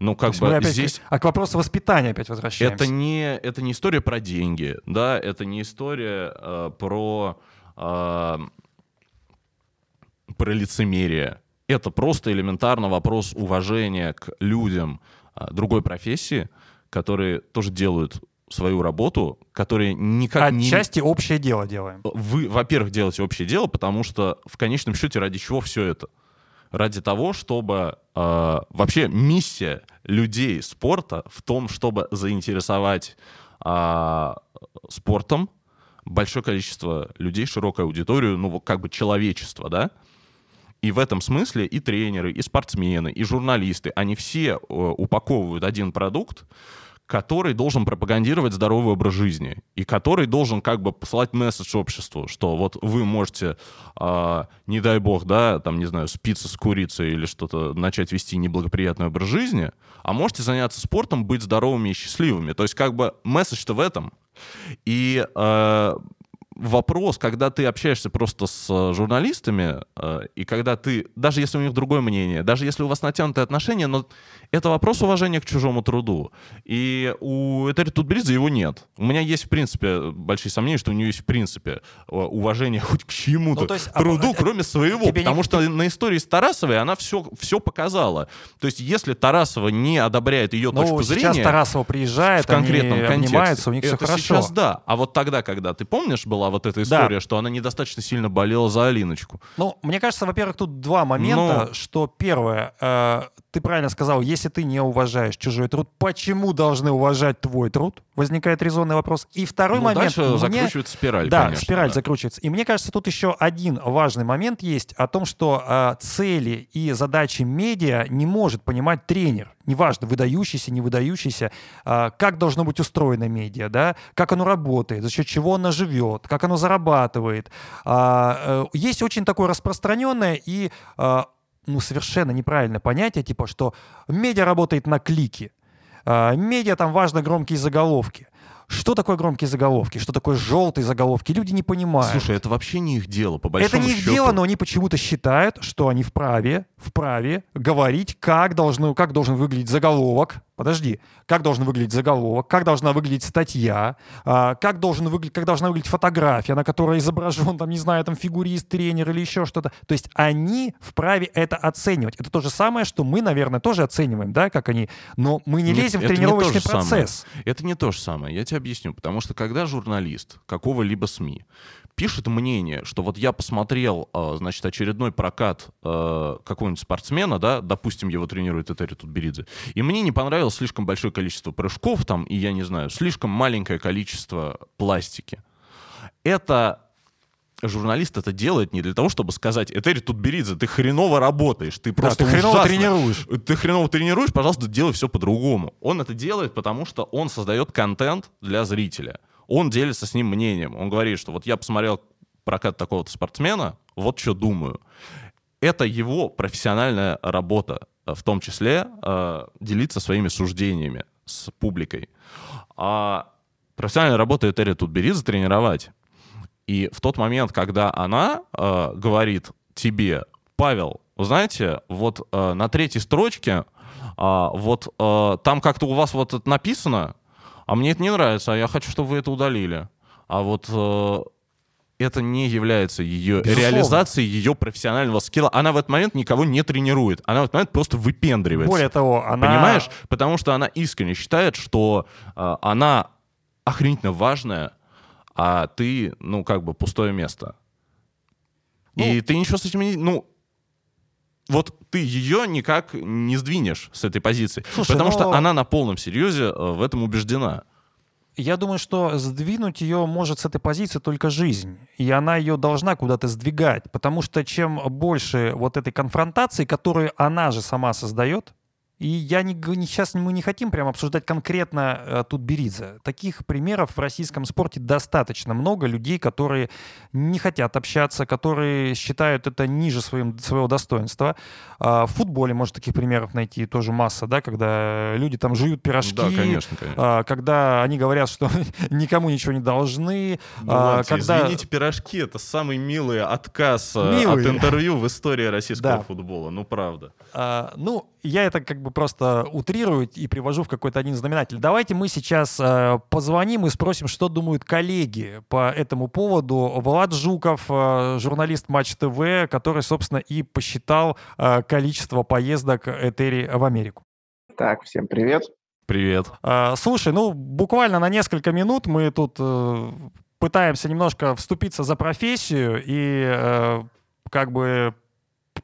Ну, как бы опять здесь... А к вопросу воспитания опять возвращаемся. Это не, это не история про деньги, да, это не история э, про э, про лицемерие. Это просто элементарно вопрос уважения к людям э, другой профессии, которые тоже делают свою работу, которые никак Отчасти не... общее дело делаем. Вы, во-первых, делаете общее дело, потому что в конечном счете ради чего все это? Ради того, чтобы э, вообще миссия людей спорта в том, чтобы заинтересовать э, спортом большое количество людей, широкую аудиторию, ну, как бы человечество, да? И в этом смысле и тренеры, и спортсмены, и журналисты, они все э, упаковывают один продукт, который должен пропагандировать здоровый образ жизни и который должен как бы посылать месседж обществу, что вот вы можете, э, не дай бог, да, там, не знаю, спиться с курицей или что-то, начать вести неблагоприятный образ жизни, а можете заняться спортом, быть здоровыми и счастливыми. То есть как бы месседж-то в этом. И э, вопрос, когда ты общаешься просто с э, журналистами, э, и когда ты, даже если у них другое мнение, даже если у вас натянутые отношения, но это вопрос уважения к чужому труду. И у Этери Тутбридзе его нет. У меня есть, в принципе, большие сомнения, что у нее есть, в принципе, э, уважение хоть к чему-то, ну, есть, труду, а, кроме своего. Потому не... что на истории с Тарасовой она все, все показала. То есть если Тарасова не одобряет ее ну, точку зрения... сейчас Тарасова приезжает, в конкретном они контексте, обнимаются, у них это все хорошо. сейчас да. А вот тогда, когда, ты помнишь, была вот эта история, да. что она недостаточно сильно болела за Алиночку. Ну, мне кажется, во-первых, тут два момента, Но... что первое, э, ты правильно сказал, если ты не уважаешь чужой труд, почему должны уважать твой труд? Возникает резонный вопрос. И второй ну, момент... Дальше мне... закручивается спираль, Да, конечно, спираль да. закручивается. И мне кажется, тут еще один важный момент есть о том, что э, цели и задачи медиа не может понимать тренер неважно, выдающийся, не выдающийся, а, как должно быть устроено медиа, да, как оно работает, за счет чего оно живет, как оно зарабатывает. А, э, есть очень такое распространенное и а, ну, совершенно неправильное понятие, типа, что медиа работает на клики. Медиа там важно громкие заголовки. Что такое громкие заголовки? Что такое желтые заголовки? Люди не понимают. Слушай, это вообще не их дело, по большому Это не их счету. дело, но они почему-то считают, что они вправе, вправе говорить, как, должны, как должен выглядеть заголовок, подожди, как должен выглядеть заголовок, как должна выглядеть статья, а, как, должен выглядеть, как должна выглядеть фотография, на которой изображен, там, не знаю, там, фигурист, тренер или еще что-то. То есть они вправе это оценивать. Это то же самое, что мы, наверное, тоже оцениваем, да, как они, но мы не лезем Нет, в тренировочный процесс. Самое. Это не то же самое, я тебе объясню. Потому что когда журналист какого-либо СМИ пишет мнение, что вот я посмотрел, а, значит, очередной прокат а, какого-нибудь спортсмена, да, допустим, его тренирует Этери Тутберидзе, и мне не понравилось слишком большое количество прыжков там, и я не знаю, слишком маленькое количество пластики. Это журналист это делает не для того, чтобы сказать, Этери Тутберидзе, ты хреново работаешь, ты просто да, ты хреново тренируешь. Ты хреново тренируешь, пожалуйста, делай все по-другому. Он это делает, потому что он создает контент для зрителя он делится с ним мнением. Он говорит, что вот я посмотрел прокат такого-то спортсмена, вот что думаю. Это его профессиональная работа, э, в том числе э, делиться своими суждениями с публикой. А профессиональная работа Этери Тутберидзе тренировать. И в тот момент, когда она э, говорит тебе, Павел, знаете, вот э, на третьей строчке, э, вот э, там как-то у вас вот это написано, а мне это не нравится, а я хочу, чтобы вы это удалили. А вот э, это не является ее Безусловно. реализацией ее профессионального скилла. Она в этот момент никого не тренирует. Она в этот момент просто выпендривается. Более того, она... Понимаешь? Потому что она искренне считает, что э, она охренительно важная, а ты, ну, как бы пустое место. Ну, И ты ничего с этим не... Ну, вот ты ее никак не сдвинешь с этой позиции. Слушай, потому но... что она на полном серьезе э, в этом убеждена. Я думаю, что сдвинуть ее может с этой позиции только жизнь. И она ее должна куда-то сдвигать. Потому что чем больше вот этой конфронтации, которую она же сама создает, и я не, не, сейчас мы не хотим прям обсуждать конкретно э, тут Беридзе. Таких примеров в российском спорте достаточно много. Людей, которые не хотят общаться, которые считают это ниже своим, своего достоинства. Э, в футболе можно таких примеров найти тоже масса, да, когда люди там жуют пирожки. Да, конечно, конечно. Э, когда они говорят, что никому ничего не должны. Ну, ладно, когда... Извините, пирожки — это самый милый отказ э, милый. от интервью в истории российского да. футбола. Ну, правда. А, ну, я это как бы просто утрирую и привожу в какой-то один знаменатель. Давайте мы сейчас э, позвоним и спросим, что думают коллеги по этому поводу. Влад Жуков, э, журналист Матч ТВ, который, собственно, и посчитал э, количество поездок Этери в Америку. Так, всем привет. Привет. Слушай, ну буквально на несколько минут мы тут э, пытаемся немножко вступиться за профессию и э, как бы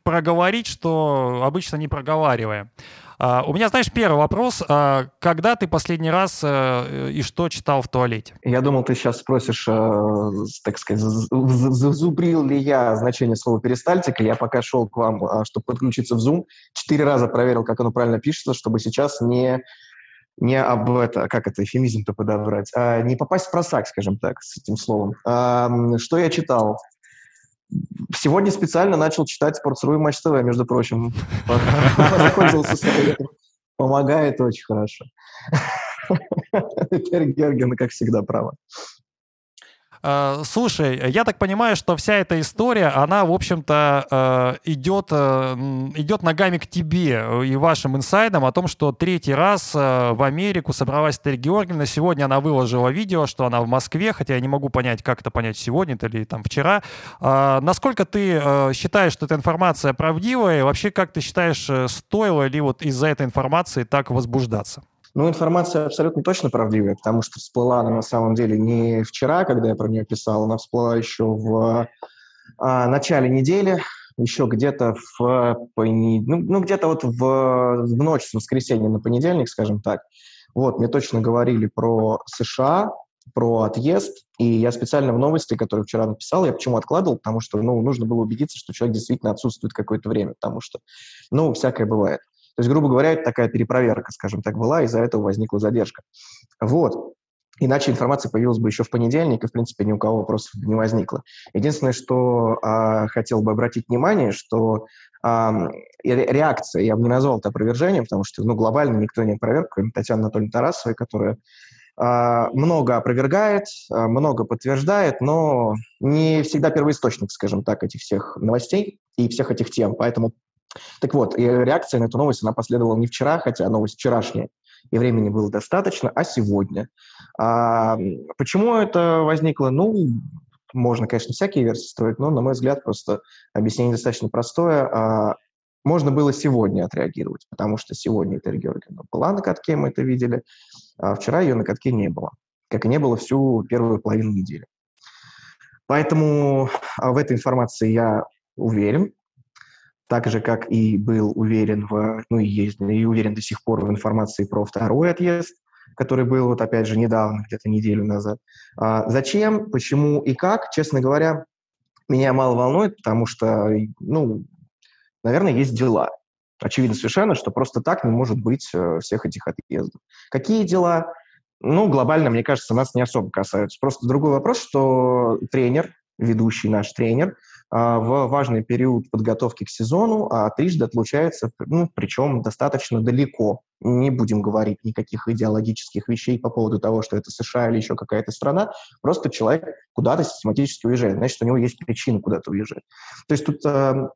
проговорить, что обычно не проговариваем. А, у меня, знаешь, первый вопрос. А, когда ты последний раз а, и что читал в туалете? Я думал, ты сейчас спросишь, э, так сказать, зазубрил ли я значение слова перистальтика. Я пока шел к вам, а, чтобы подключиться в Zoom, четыре раза проверил, как оно правильно пишется, чтобы сейчас не не об это, как это, эфемизм-то подобрать, а не попасть в просак, скажем так, с этим словом. А, что я читал? Сегодня специально начал читать Sports.ru и Матч ТВ, между прочим. Помогает очень хорошо. Терри Герген, как всегда, право. Э, слушай, я так понимаю, что вся эта история, она, в общем-то, идет, э, идет э, ногами к тебе и вашим инсайдам о том, что третий раз в Америку собралась Терри Георгиевна. Сегодня она выложила видео, что она в Москве, хотя я не могу понять, как это понять сегодня или там вчера. Насколько ты считаешь, что эта информация правдивая? И вообще, как ты считаешь, стоило ли вот из-за этой информации так возбуждаться? Ну, информация абсолютно точно правдивая, потому что всплыла она на самом деле не вчера, когда я про нее писал, она всплыла еще в а, начале недели, еще где-то в ну, ну где-то вот в, в ночь с воскресенья на понедельник, скажем так. Вот, мне точно говорили про США, про отъезд, и я специально в новости, которые вчера написал, я почему откладывал, потому что, ну, нужно было убедиться, что человек действительно отсутствует какое-то время, потому что, ну, всякое бывает. То есть, грубо говоря, такая перепроверка, скажем так, была, из-за этого возникла задержка. Вот. Иначе информация появилась бы еще в понедельник, и, в принципе, ни у кого вопросов не возникло. Единственное, что а, хотел бы обратить внимание, что а, реакция, я бы не назвал это опровержением, потому что ну, глобально никто не опроверг, кроме Татьяны Анатольевны Тарасовой, которая а, много опровергает, а, много подтверждает, но не всегда первоисточник, скажем так, этих всех новостей и всех этих тем. Поэтому так вот, реакция на эту новость, она последовала не вчера, хотя новость вчерашняя, и времени было достаточно, а сегодня. А, почему это возникло? Ну, можно, конечно, всякие версии строить, но, на мой взгляд, просто объяснение достаточно простое. А, можно было сегодня отреагировать, потому что сегодня Этель Георгиевна была на катке, мы это видели, а вчера ее на катке не было, как и не было всю первую половину недели. Поэтому а, в этой информации я уверен, так же, как и был уверен в, ну и есть, и уверен до сих пор в информации про второй отъезд, который был вот опять же недавно, где-то неделю назад. А зачем, почему и как, честно говоря, меня мало волнует, потому что, ну, наверное, есть дела. Очевидно совершенно, что просто так не может быть э, всех этих отъездов. Какие дела? Ну, глобально, мне кажется, нас не особо касаются. Просто другой вопрос, что тренер, ведущий наш тренер, в важный период подготовки к сезону, а трижды отлучается, ну, причем достаточно далеко. Не будем говорить никаких идеологических вещей по поводу того, что это США или еще какая-то страна. Просто человек куда-то систематически уезжает. Значит, у него есть причина куда-то уезжать. То есть тут э,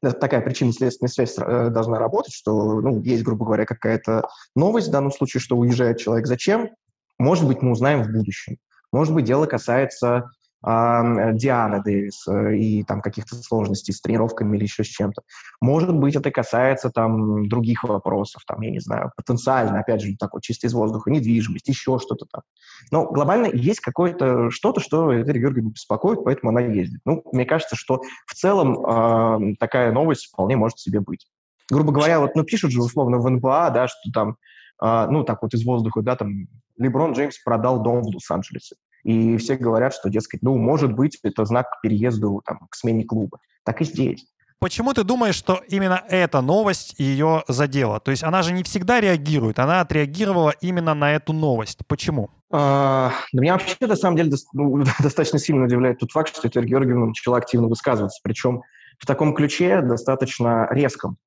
такая причинно-следственная связь э, должна работать, что ну, есть, грубо говоря, какая-то новость в данном случае, что уезжает человек. Зачем? Может быть, мы узнаем в будущем. Может быть, дело касается а, Дианы Дэвис э, и там каких-то сложностей с тренировками или еще с чем-то. Может быть, это касается там других вопросов, там, я не знаю, потенциально, опять же, такой чисто из воздуха, недвижимость, еще что-то там. Но глобально есть какое-то что-то, что Этери Георгиевна беспокоит, поэтому она ездит. Ну, мне кажется, что в целом э, такая новость вполне может себе быть. Грубо говоря, вот, ну, пишут же условно в НБА, да, что там, э, ну, так вот из воздуха, да, там, Леброн Джеймс продал дом в Лос-Анджелесе. И все говорят, что, дескать, ну, может быть, это знак к переезду, там, к смене клуба. Так и здесь. Почему ты думаешь, что именно эта новость ее задела? То есть она же не всегда реагирует, она отреагировала именно на эту новость. Почему? А, меня вообще, на самом деле, ну, достаточно сильно удивляет тот факт, что Этель Георгиевна начала активно высказываться, причем в таком ключе достаточно резком.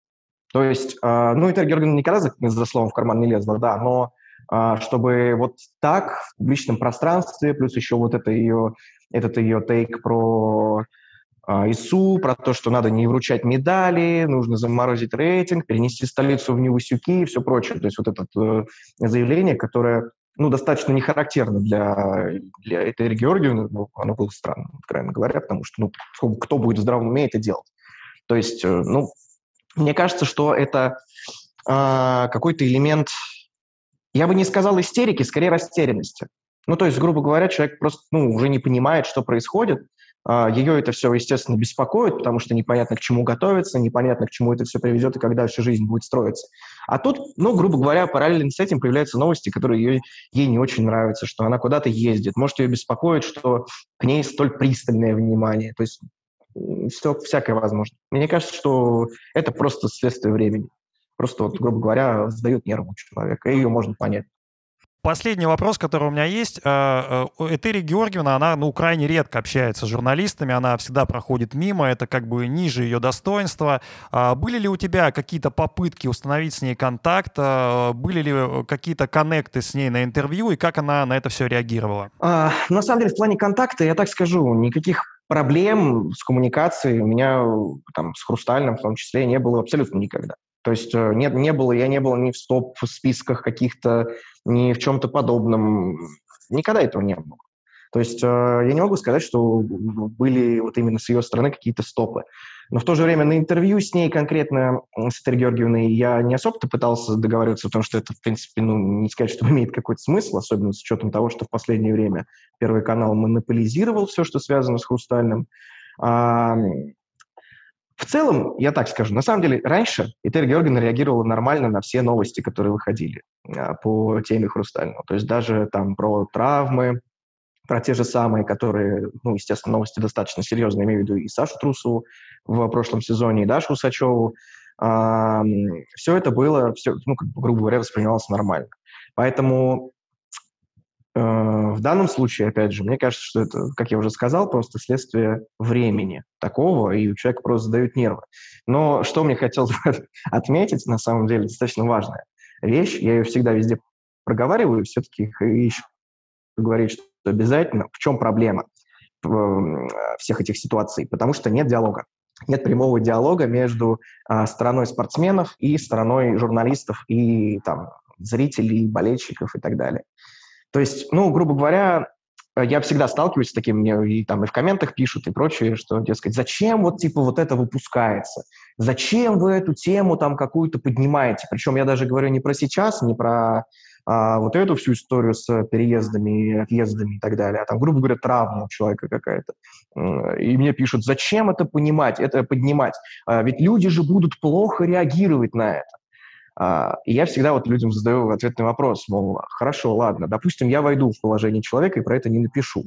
То есть, э, ну, Этель Георгиевна никогда за, за словом в карман не лезла, да, но а, чтобы вот так в публичном пространстве, плюс еще вот это ее, этот ее тейк про а, ИСУ, про то, что надо не вручать медали, нужно заморозить рейтинг, перенести столицу в Невысюки и все прочее. То есть вот это э, заявление, которое ну, достаточно не характерно для, для этой Георгиевны, оно было странным, откровенно говоря, потому что ну, кто будет в здравом уме это делать? То есть, э, ну, мне кажется, что это э, какой-то элемент я бы не сказал истерики, скорее растерянности. Ну, то есть, грубо говоря, человек просто ну, уже не понимает, что происходит, а, Ее это все, естественно, беспокоит, потому что непонятно, к чему готовиться, непонятно, к чему это все приведет и когда всю жизнь будет строиться. А тут, ну, грубо говоря, параллельно с этим появляются новости, которые ей, ей не очень нравятся, что она куда-то ездит. Может, ее беспокоит, что к ней столь пристальное внимание. То есть все всякое возможно. Мне кажется, что это просто следствие времени. Просто, вот, грубо говоря, сдает нервы у человека, и ее можно понять. Последний вопрос, который у меня есть. Э, э, Этери Георгиевна, она ну, крайне редко общается с журналистами, она всегда проходит мимо, это как бы ниже ее достоинства. А были ли у тебя какие-то попытки установить с ней контакт? А, были ли какие-то коннекты с ней на интервью, и как она на это все реагировала? А, на самом деле, в плане контакта, я так скажу, никаких проблем с коммуникацией у меня там, с Хрустальным в том числе не было абсолютно никогда. То есть э, нет, не было, я не был ни в стоп-списках каких-то, ни в чем-то подобном. Никогда этого не было. То есть э, я не могу сказать, что были вот именно с ее стороны какие-то стопы. Но в то же время на интервью с ней конкретно, с Этой Георгиевной, я не особо-то пытался договариваться, потому что это, в принципе, ну, не сказать, что имеет какой-то смысл, особенно с учетом того, что в последнее время Первый канал монополизировал все, что связано с Хрустальным. В целом, я так скажу, на самом деле, раньше Этель Георгиевна реагировала нормально на все новости, которые выходили а, по теме Хрустального. То есть даже там про травмы, про те же самые, которые, ну, естественно, новости достаточно серьезные, имею в виду и Сашу Трусову в прошлом сезоне, и Дашу Усачеву. А, все это было, все, ну, как, грубо говоря, воспринималось нормально. Поэтому в данном случае, опять же, мне кажется, что это, как я уже сказал, просто следствие времени такого, и у человека просто сдают нервы. Но что мне хотелось отметить, на самом деле, достаточно важная вещь, я ее всегда везде проговариваю, все-таки еще говорить, что обязательно, в чем проблема всех этих ситуаций, потому что нет диалога. Нет прямого диалога между а, стороной спортсменов и стороной журналистов и там, зрителей, болельщиков и так далее. То есть, ну, грубо говоря, я всегда сталкиваюсь с таким, мне и там и в комментах пишут и прочее, что, дескать, зачем вот типа вот это выпускается? Зачем вы эту тему там какую-то поднимаете? Причем я даже говорю не про сейчас, не про а, вот эту всю историю с переездами, отъездами и так далее, а там, грубо говоря, травма у человека какая-то. И мне пишут, зачем это понимать, это поднимать? А, ведь люди же будут плохо реагировать на это. А, и я всегда вот людям задаю ответный вопрос, мол, хорошо, ладно, допустим, я войду в положение человека и про это не напишу.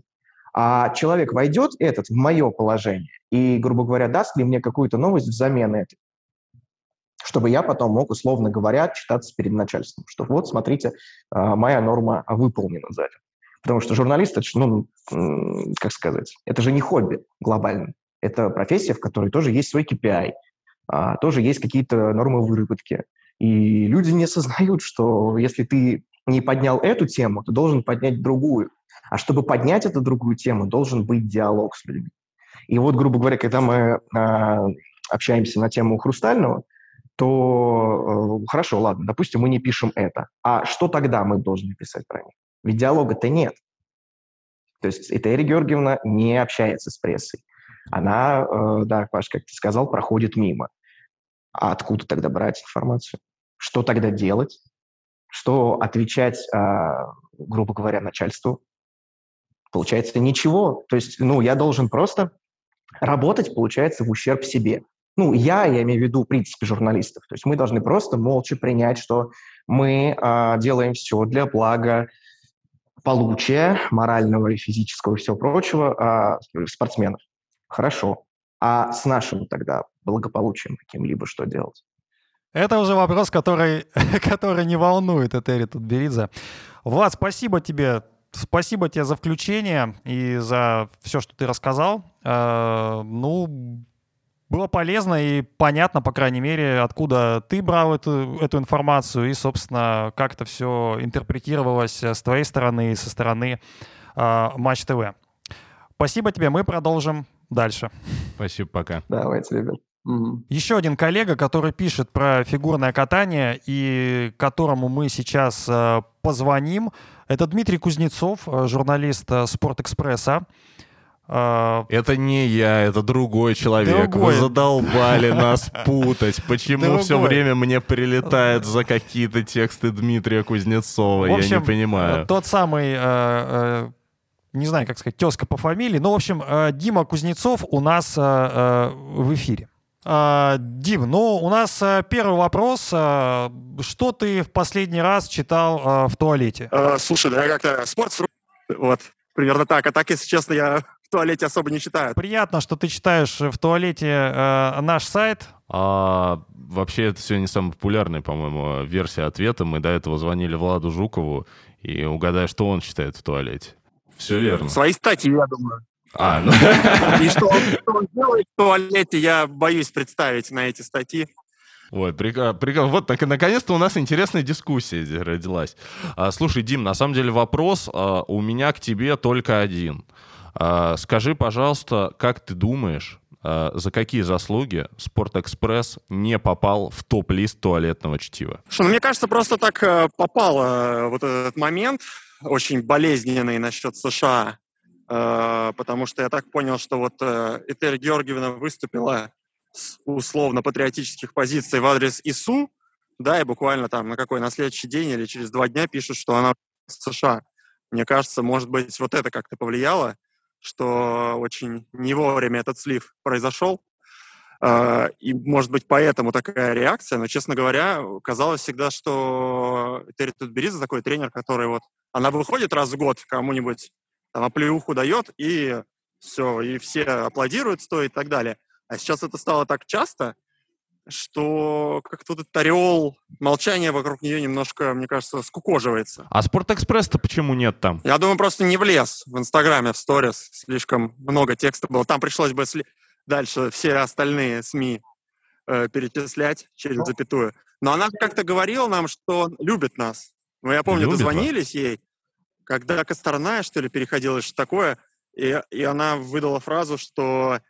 А человек войдет этот в мое положение и, грубо говоря, даст ли мне какую-то новость взамен этой, чтобы я потом мог, условно говоря, читаться перед начальством, что вот, смотрите, а, моя норма выполнена сзади. Потому что журналист, это, ну, как сказать, это же не хобби глобально. Это профессия, в которой тоже есть свой KPI, а, тоже есть какие-то нормы выработки. И люди не осознают, что если ты не поднял эту тему, ты должен поднять другую. А чтобы поднять эту другую тему, должен быть диалог с людьми. И вот, грубо говоря, когда мы э, общаемся на тему хрустального, то э, хорошо, ладно, допустим, мы не пишем это. А что тогда мы должны писать про них? Ведь диалога-то нет. То есть Этери Георгиевна не общается с прессой. Она, э, да, Паш, как ты сказал, проходит мимо. А откуда тогда брать информацию? Что тогда делать? Что отвечать, а, грубо говоря, начальству? Получается, ничего. То есть, ну, я должен просто работать, получается, в ущерб себе. Ну, я, я имею в виду, в принципе, журналистов. То есть мы должны просто молча принять, что мы а, делаем все для блага получия морального и физического и всего прочего а, спортсменов. Хорошо. А с нашим тогда благополучием каким-либо что делать? Это уже вопрос, который, который не волнует Этери Тутберидзе. Влад, спасибо тебе. Спасибо тебе за включение и за все, что ты рассказал. Э, ну, было полезно и понятно, по крайней мере, откуда ты брал эту, эту информацию и, собственно, как это все интерпретировалось с твоей стороны и со стороны э, Матч ТВ. Спасибо тебе, мы продолжим дальше. Спасибо, пока. Давайте, ребят. Еще один коллега, который пишет про фигурное катание и которому мы сейчас э, позвоним, это Дмитрий Кузнецов, э, журналист э, Спортэкспресса. А, Это не я, это другой человек. Другой. Вы задолбали нас путать. Почему все Другой. время мне прилетает за какие-то тексты Дмитрия Кузнецова? В Я общем, не понимаю. э, Тот самый, э, э, не знаю, как сказать, тезка по фамилии. Ну, в общем, э, Дима Кузнецов у нас э, э, в эфире. Дим, ну, у нас первый вопрос. Что ты в последний раз читал в туалете? Слушай, да я как-то спорт, вот, примерно так. А так, если честно, я в туалете особо не читаю. Приятно, что ты читаешь в туалете э, наш сайт. А, вообще, это сегодня самая популярная, по-моему, версия ответа. Мы до этого звонили Владу Жукову, и угадай, что он читает в туалете. Все верно. Свои статьи, я думаю. А, ну, И что он, что он делает в туалете, я боюсь представить на эти статьи. Ой, прикольно. прикольно. Вот, так, наконец-то у нас интересная дискуссия здесь родилась. А, слушай, Дим, на самом деле вопрос а, у меня к тебе только один. А, скажи, пожалуйста, как ты думаешь, а, за какие заслуги Спортэкспресс не попал в топ-лист туалетного чтива? Что, ну, мне кажется, просто так э, попал э, вот этот момент, очень болезненный насчет США, э, потому что я так понял, что вот Этель Георгиевна выступила с условно-патриотических позиций в адрес ИСУ, да, и буквально там на какой, на следующий день или через два дня пишут, что она в США. Мне кажется, может быть, вот это как-то повлияло, что очень не вовремя этот слив произошел. Э, И, может быть, поэтому такая реакция. Но, честно говоря, казалось всегда, что Терри Тутберидзе такой тренер, который вот... Она выходит раз в год кому-нибудь, там, оплеуху дает, и все, и все аплодируют стоя и так далее. А сейчас это стало так часто, что как-то вот этот ореол молчания вокруг нее немножко, мне кажется, скукоживается. А Спортэкспресс-то почему нет там? Я думаю, просто не влез в Инстаграме, в сторис. Слишком много текста было. Там пришлось бы сли- дальше все остальные СМИ э, перечислять через запятую. Но она как-то говорила нам, что любит нас. Ну, я помню, Любит вас? дозвонились ей, когда Косторная, что ли, переходила, что такое, и, и она выдала фразу, что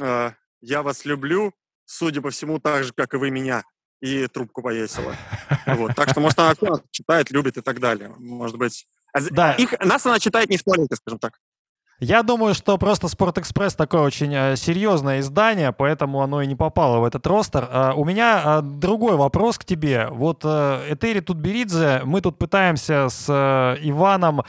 э, «я вас люблю, судя по всему, так же, как и вы меня». И трубку повесила. Вот. Так что, может, она читает, любит и так далее. Может быть... А Да. Их, нас она читает не в туалете, скажем так. Я думаю, что просто Спортэкспресс такое очень э, серьезное издание, поэтому оно и не попало в этот ростер. А, у меня а, другой вопрос к тебе. Вот э, Этери Тутберидзе, мы тут пытаемся с э, Иваном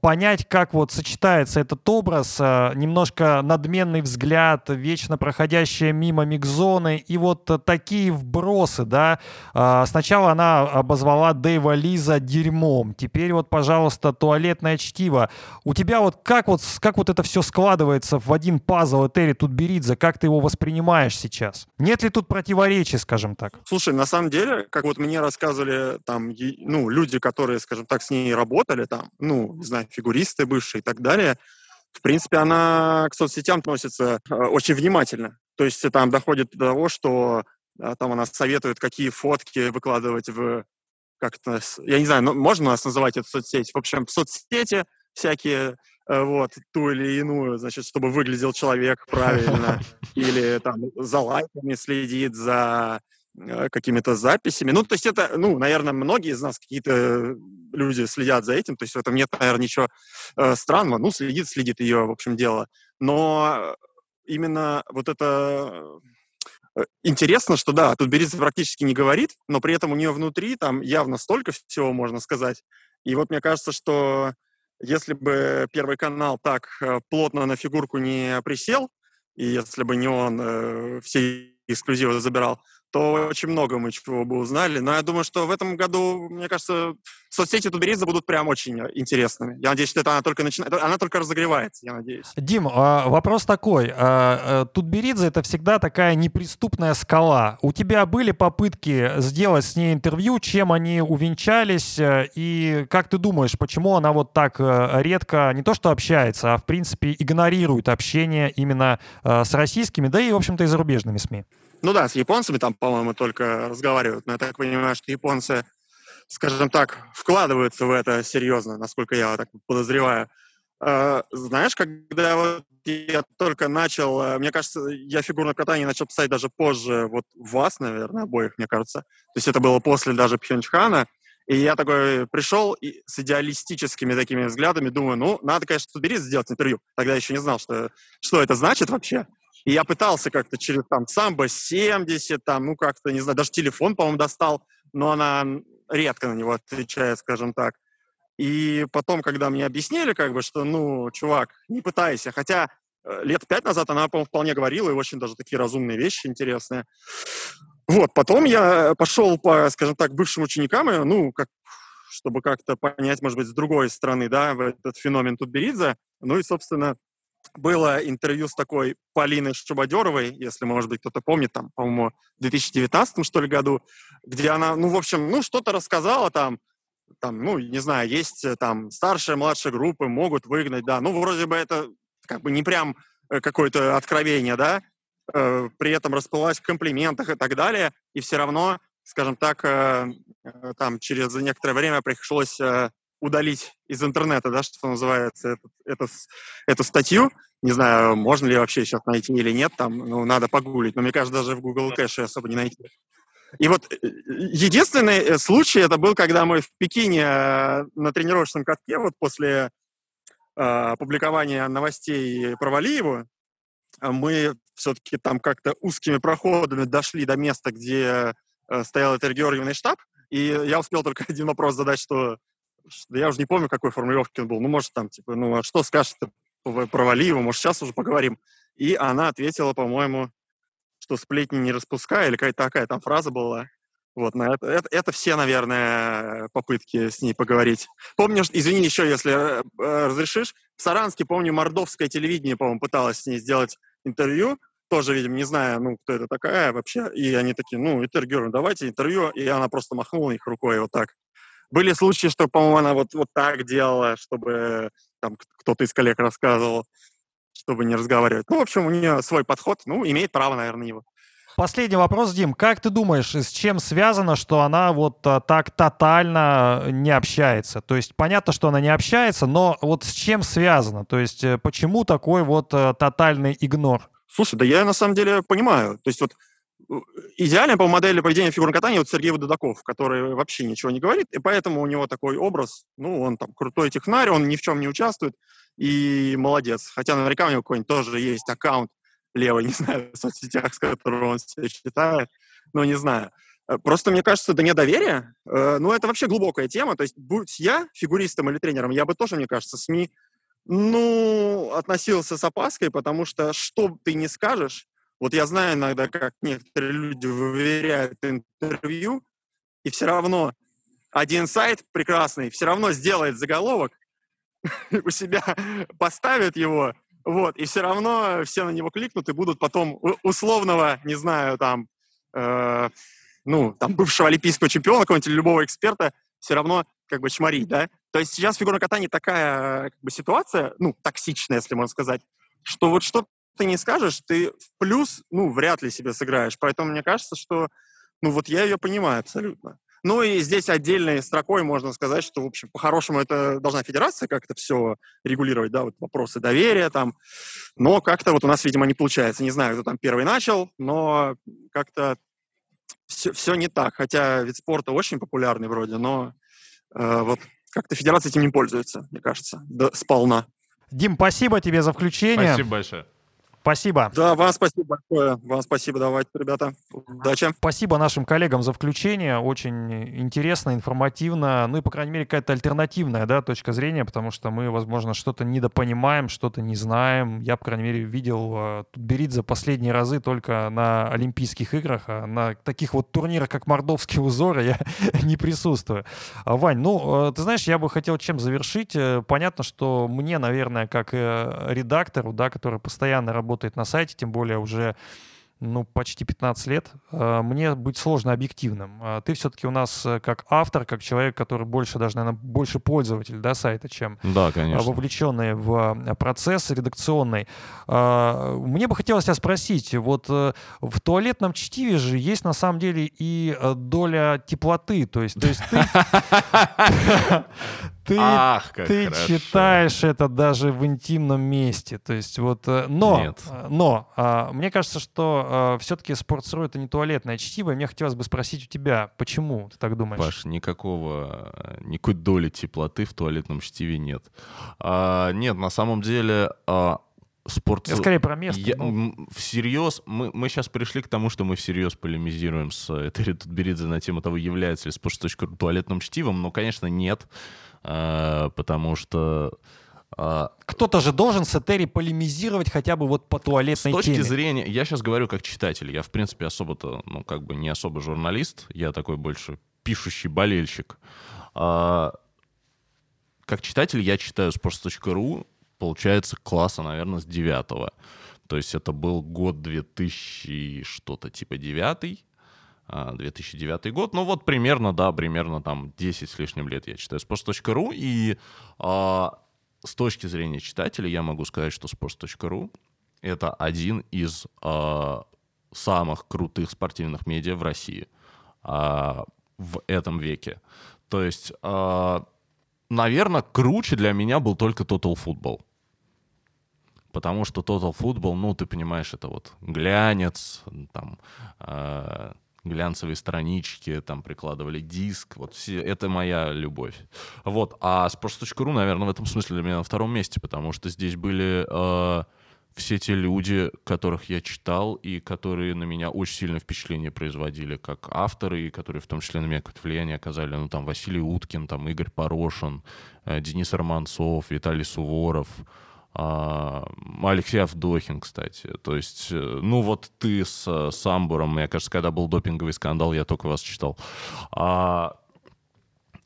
понять, как вот сочетается этот образ, немножко надменный взгляд, вечно проходящая мимо микзоны и вот такие вбросы, да. А, Сначала она обозвала Дэйва Лиза дерьмом, теперь вот, пожалуйста, туалетное чтиво. У тебя вот как вот, с- вот это все складывается в один пазл Этери Тутберидзе, как ты его воспринимаешь сейчас? Нет ли тут противоречий, скажем так? Слушай, на самом деле, как вот мне рассказывали там, ну, люди, которые, скажем так, с ней работали, там, ну, не знаю, фигуристы бывшие и так далее, в принципе, она к соцсетям относится э, очень внимательно. То есть там доходит до того, что э, там она советует, какие фотки выкладывать в как это, с- я не знаю, ну, можно нас называть это соцсеть? В общем, в соцсети всякие, вот, ту или иную, значит, чтобы выглядел человек правильно, или там за лайками следит, за э, какими-то записями. Ну, то есть это, ну, наверное, многие из нас, какие-то люди следят за этим, то есть в этом нет, наверное, ничего э, странного. Ну, следит, следит ее, в общем, дело. Но именно вот это э, интересно, что да, тут Беридзе практически не говорит, но при этом у нее внутри там явно столько всего, можно сказать. И вот мне кажется, что если бы Первый канал так э, плотно на фигурку не присел, и если бы не он э, все эксклюзивы забирал, то очень много мы чего бы узнали. Но я думаю, что в этом году, мне кажется, соцсети Тутберидзе будут прям очень интересными. Я надеюсь, что это она только начинает, она только разогревается, я надеюсь. Дим, а, вопрос такой. А, а, Тутберидзе — это всегда такая неприступная скала. У тебя были попытки сделать с ней интервью, чем они увенчались, э, и как ты думаешь, почему она вот так э, редко не то что общается, а в принципе игнорирует общение именно э, с российскими, да и, в общем-то, и зарубежными СМИ? Ну да, с японцами там, по-моему, только разговаривают. Но я так понимаю, что японцы, скажем так, вкладываются в это серьезно, насколько я так подозреваю. Э, Знаешь, когда вот я только начал, э, мне кажется, я фигурное катание начал писать даже позже вот вас, наверное, обоих, мне кажется. То есть это было после даже Пхенчхана. И я такой пришел и с идеалистическими такими взглядами, думаю, ну, надо, конечно, Тутберидзе сделать интервью. Тогда еще не знал, что, что это значит вообще. И я пытался как-то через там самбо 70, там, ну, как-то, не знаю, даже телефон, по-моему, достал, но она редко на него отвечает, скажем так. И потом, когда мне объяснили, как бы, что, ну, чувак, не пытайся. Хотя э, лет пять назад она, по-моему, вполне говорила, и очень даже такие разумные вещи интересные. Вот, потом я пошел по, скажем так, бывшим ученикам, и, ну, как, чтобы как-то понять, может быть, с другой стороны, да, этот феномен Тутберидзе. Ну и, собственно, было интервью с такой Полиной Шубадеровой, если, может быть, кто-то помнит, там, по-моему, в 2019, что ли, году, где она, ну, в общем, ну, что-то рассказала там, там, ну, не знаю, есть э, там старшие, младшие группы, могут выгнать, да, ну, вроде бы это как бы не прям э, какое-то откровение, да, э, при этом расплылась в комплиментах и так далее, и все равно, скажем так, там через некоторое время пришлось удалить из интернета, да, что называется, эту, эту, эту статью. Не знаю, можно ли вообще сейчас найти или нет, там, ну, надо погуглить, но мне кажется, даже в Google кэше особо не найти. И вот э, единственный э, случай это был, когда мы в Пекине на тренировочном катке, вот после э, публикования новостей про Валиеву, мы все-таки там как-то узкими проходами дошли до места, где э, стоял Этель Георгиевный штаб, и я успел только один вопрос задать, что я уже не помню, какой формулировки он был. Ну, может, там, типа, ну, а что скажешь про Валиева, может, сейчас уже поговорим. И она ответила, по-моему, что сплетни не распускай, или какая-то такая там фраза была. Вот, на это, это, это все, наверное, попытки с ней поговорить. Помнишь, извини еще, если э, разрешишь, в Саранске, помню, мордовское телевидение, по-моему, пыталось с ней сделать интервью, тоже, видимо, не знаю, ну, кто это такая вообще, и они такие, ну, интервью, давайте интервью, и она просто махнула их рукой вот так. Были случаи, что, по-моему, она вот, вот так делала, чтобы там кто-то из коллег рассказывал, чтобы не разговаривать. Ну, в общем, у нее свой подход, ну, имеет право, наверное, на него. Последний вопрос, Дим. Как ты думаешь, с чем связано, что она вот а, так тотально не общается? То есть понятно, что она не общается, но вот с чем связано? То есть э, почему такой вот тотальный игнор? Слушай, да я на самом деле понимаю. То есть вот идеальная по модели поведения фигурного катания вот Сергей Вододаков, который вообще ничего не говорит, и поэтому у него такой образ, ну, он там крутой технарь, он ни в чем не участвует, и молодец. Хотя наверняка у него какой-нибудь тоже есть аккаунт левой, не знаю, в соцсетях, с которого он себя считает, но не знаю. Э, просто, мне кажется, до недоверия, э, ну, это вообще глубокая тема. То есть, будь я фигуристом или тренером, я бы тоже, мне кажется, СМИ, ну, относился с опаской, потому что что ты не скажешь, вот я знаю иногда, как некоторые люди выверяют интервью, и все равно один сайт прекрасный все равно сделает заголовок, у себя поставит его, вот, и все равно все на него кликнут и будут потом условного, не знаю, там, э, ну, там, бывшего олимпийского чемпиона, какого-нибудь любого эксперта, все равно как бы чморить, да? То есть сейчас фигурное катание такая как бы, ситуация, ну, токсичная, если можно сказать, что вот что ты не скажешь, ты в плюс, ну, вряд ли себе сыграешь. Поэтому мне кажется, что, ну, вот я ее понимаю абсолютно. Ну и здесь отдельной строкой можно сказать, что, в общем, по-хорошему это должна федерация как-то все регулировать, да, вот вопросы доверия там. Но как-то вот у нас, видимо, не получается. Не знаю, кто там первый начал, но как-то все, все не так. Хотя вид спорта очень популярный вроде, но э, вот как-то федерация этим не пользуется, мне кажется, да, сполна. Дим, спасибо тебе за включение. Спасибо большое. Спасибо. Да, вам спасибо большое. Вам спасибо, давайте, ребята. Удачи. Спасибо нашим коллегам за включение. Очень интересно, информативно. Ну и, по крайней мере, какая-то альтернативная да, точка зрения, потому что мы, возможно, что-то недопонимаем, что-то не знаем. Я, по крайней мере, видел uh, Тутберидзе последние разы только на Олимпийских играх, а на таких вот турнирах, как Мордовские узоры, я не присутствую. А, Вань, ну, ты знаешь, я бы хотел чем завершить. Э, понятно, что мне, наверное, как э, редактору, да, который постоянно работает работает на сайте, тем более уже ну, почти 15 лет, э, мне быть сложно объективным. А ты все-таки у нас э, как автор, как человек, который больше даже, наверное, больше пользователь да, сайта, чем да, конечно. вовлеченный в э, процесс редакционный. А, мне бы хотелось тебя спросить, вот в туалетном чтиве же есть на самом деле и доля теплоты, то есть, то есть ты, ты, Ах, как ты хорошо. читаешь это даже в интимном месте. То есть вот, э, но, Нет. э, но а, мне кажется, что все-таки Sports.ru это не туалетное чтиво. И мне хотелось бы спросить у тебя, почему ты так думаешь? Паш, никакого, э, никакой доли теплоты в туалетном чтиве нет. А, нет, на самом деле а, спорт... Я скорее про место. Я- ну. всерьез, мы, мы сейчас пришли к тому, что мы всерьез полемизируем с Этери Тутберидзе на тему того, является ли sports.ru туалетным чтивом, но, конечно, нет, а, потому что а, Кто-то же должен с Этери полемизировать хотя бы вот по с туалетной точки теме. зрения, я сейчас говорю как читатель, я, в принципе, особо-то, ну, как бы не особо журналист, я такой больше пишущий болельщик. А, как читатель я читаю sports.ru, получается, класса, наверное, с девятого. То есть это был год 2000, что-то типа девятый, 2009 год. Ну вот примерно, да, примерно там 10 с лишним лет я читаю sports.ru. И а, с точки зрения читателя я могу сказать, что sports.ru это один из а, самых крутых спортивных медиа в России а, в этом веке. То есть, наверное, круче для меня был только Total Football. Потому что Total Football, ну, ты понимаешь, это вот глянец, там, а, глянцевые странички, там прикладывали диск, вот все, это моя любовь. Вот, а Sports.ru, наверное, в этом смысле для меня на втором месте, потому что здесь были э, все те люди, которых я читал и которые на меня очень сильное впечатление производили как авторы, и которые в том числе на меня какое-то влияние оказали. Ну, там Василий Уткин, там Игорь Порошин, э, Денис Романцов, Виталий Суворов, Алексей Авдохин, кстати. То есть, э, ну вот ты с э, Самбуром, мне кажется, когда был допинговый скандал, я только вас читал. А,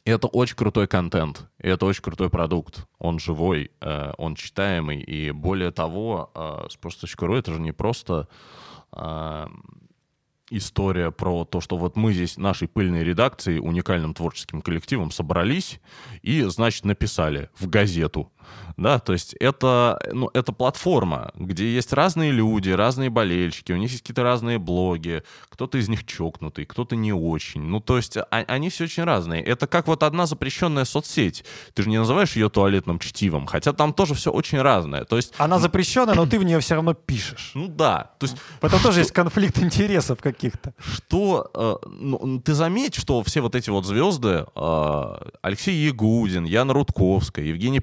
это очень крутой контент, это очень крутой продукт. Он живой, э, он читаемый, и более того, sports.ru это же не просто э, история про то, что вот мы здесь нашей пыльной редакцией, уникальным творческим коллективом собрались и, значит, написали в газету. Да, то есть это, ну, это платформа, где есть разные люди, разные болельщики, у них есть какие-то разные блоги, кто-то из них чокнутый, кто-то не очень. Ну, то есть а- они все очень разные. Это как вот одна запрещенная соцсеть. Ты же не называешь ее туалетным чтивом, хотя там тоже все очень разное. То есть, Она запрещенная, но ты в нее все равно пишешь. ну да, то есть В этом тоже есть конфликт интересов каких-то. что э, ну, ты заметь, что все вот эти вот звезды, э, Алексей Ягудин, Яна Рудковская, Евгений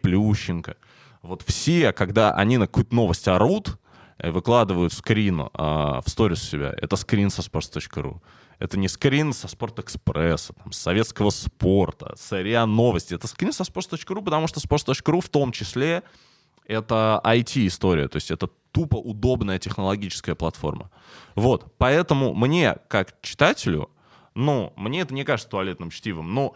Плющенко, вот все, когда они на какую-то новость орут, э, выкладывают скрин э, в сторис себя, это скрин со sports.ru. Это не скрин со Спортэкспресса, там, советского спорта, с Новости. Это скрин со sports.ru, потому что sports.ru в том числе это IT-история, то есть это тупо удобная технологическая платформа. Вот, поэтому мне, как читателю, ну, мне это не кажется туалетным чтивом, но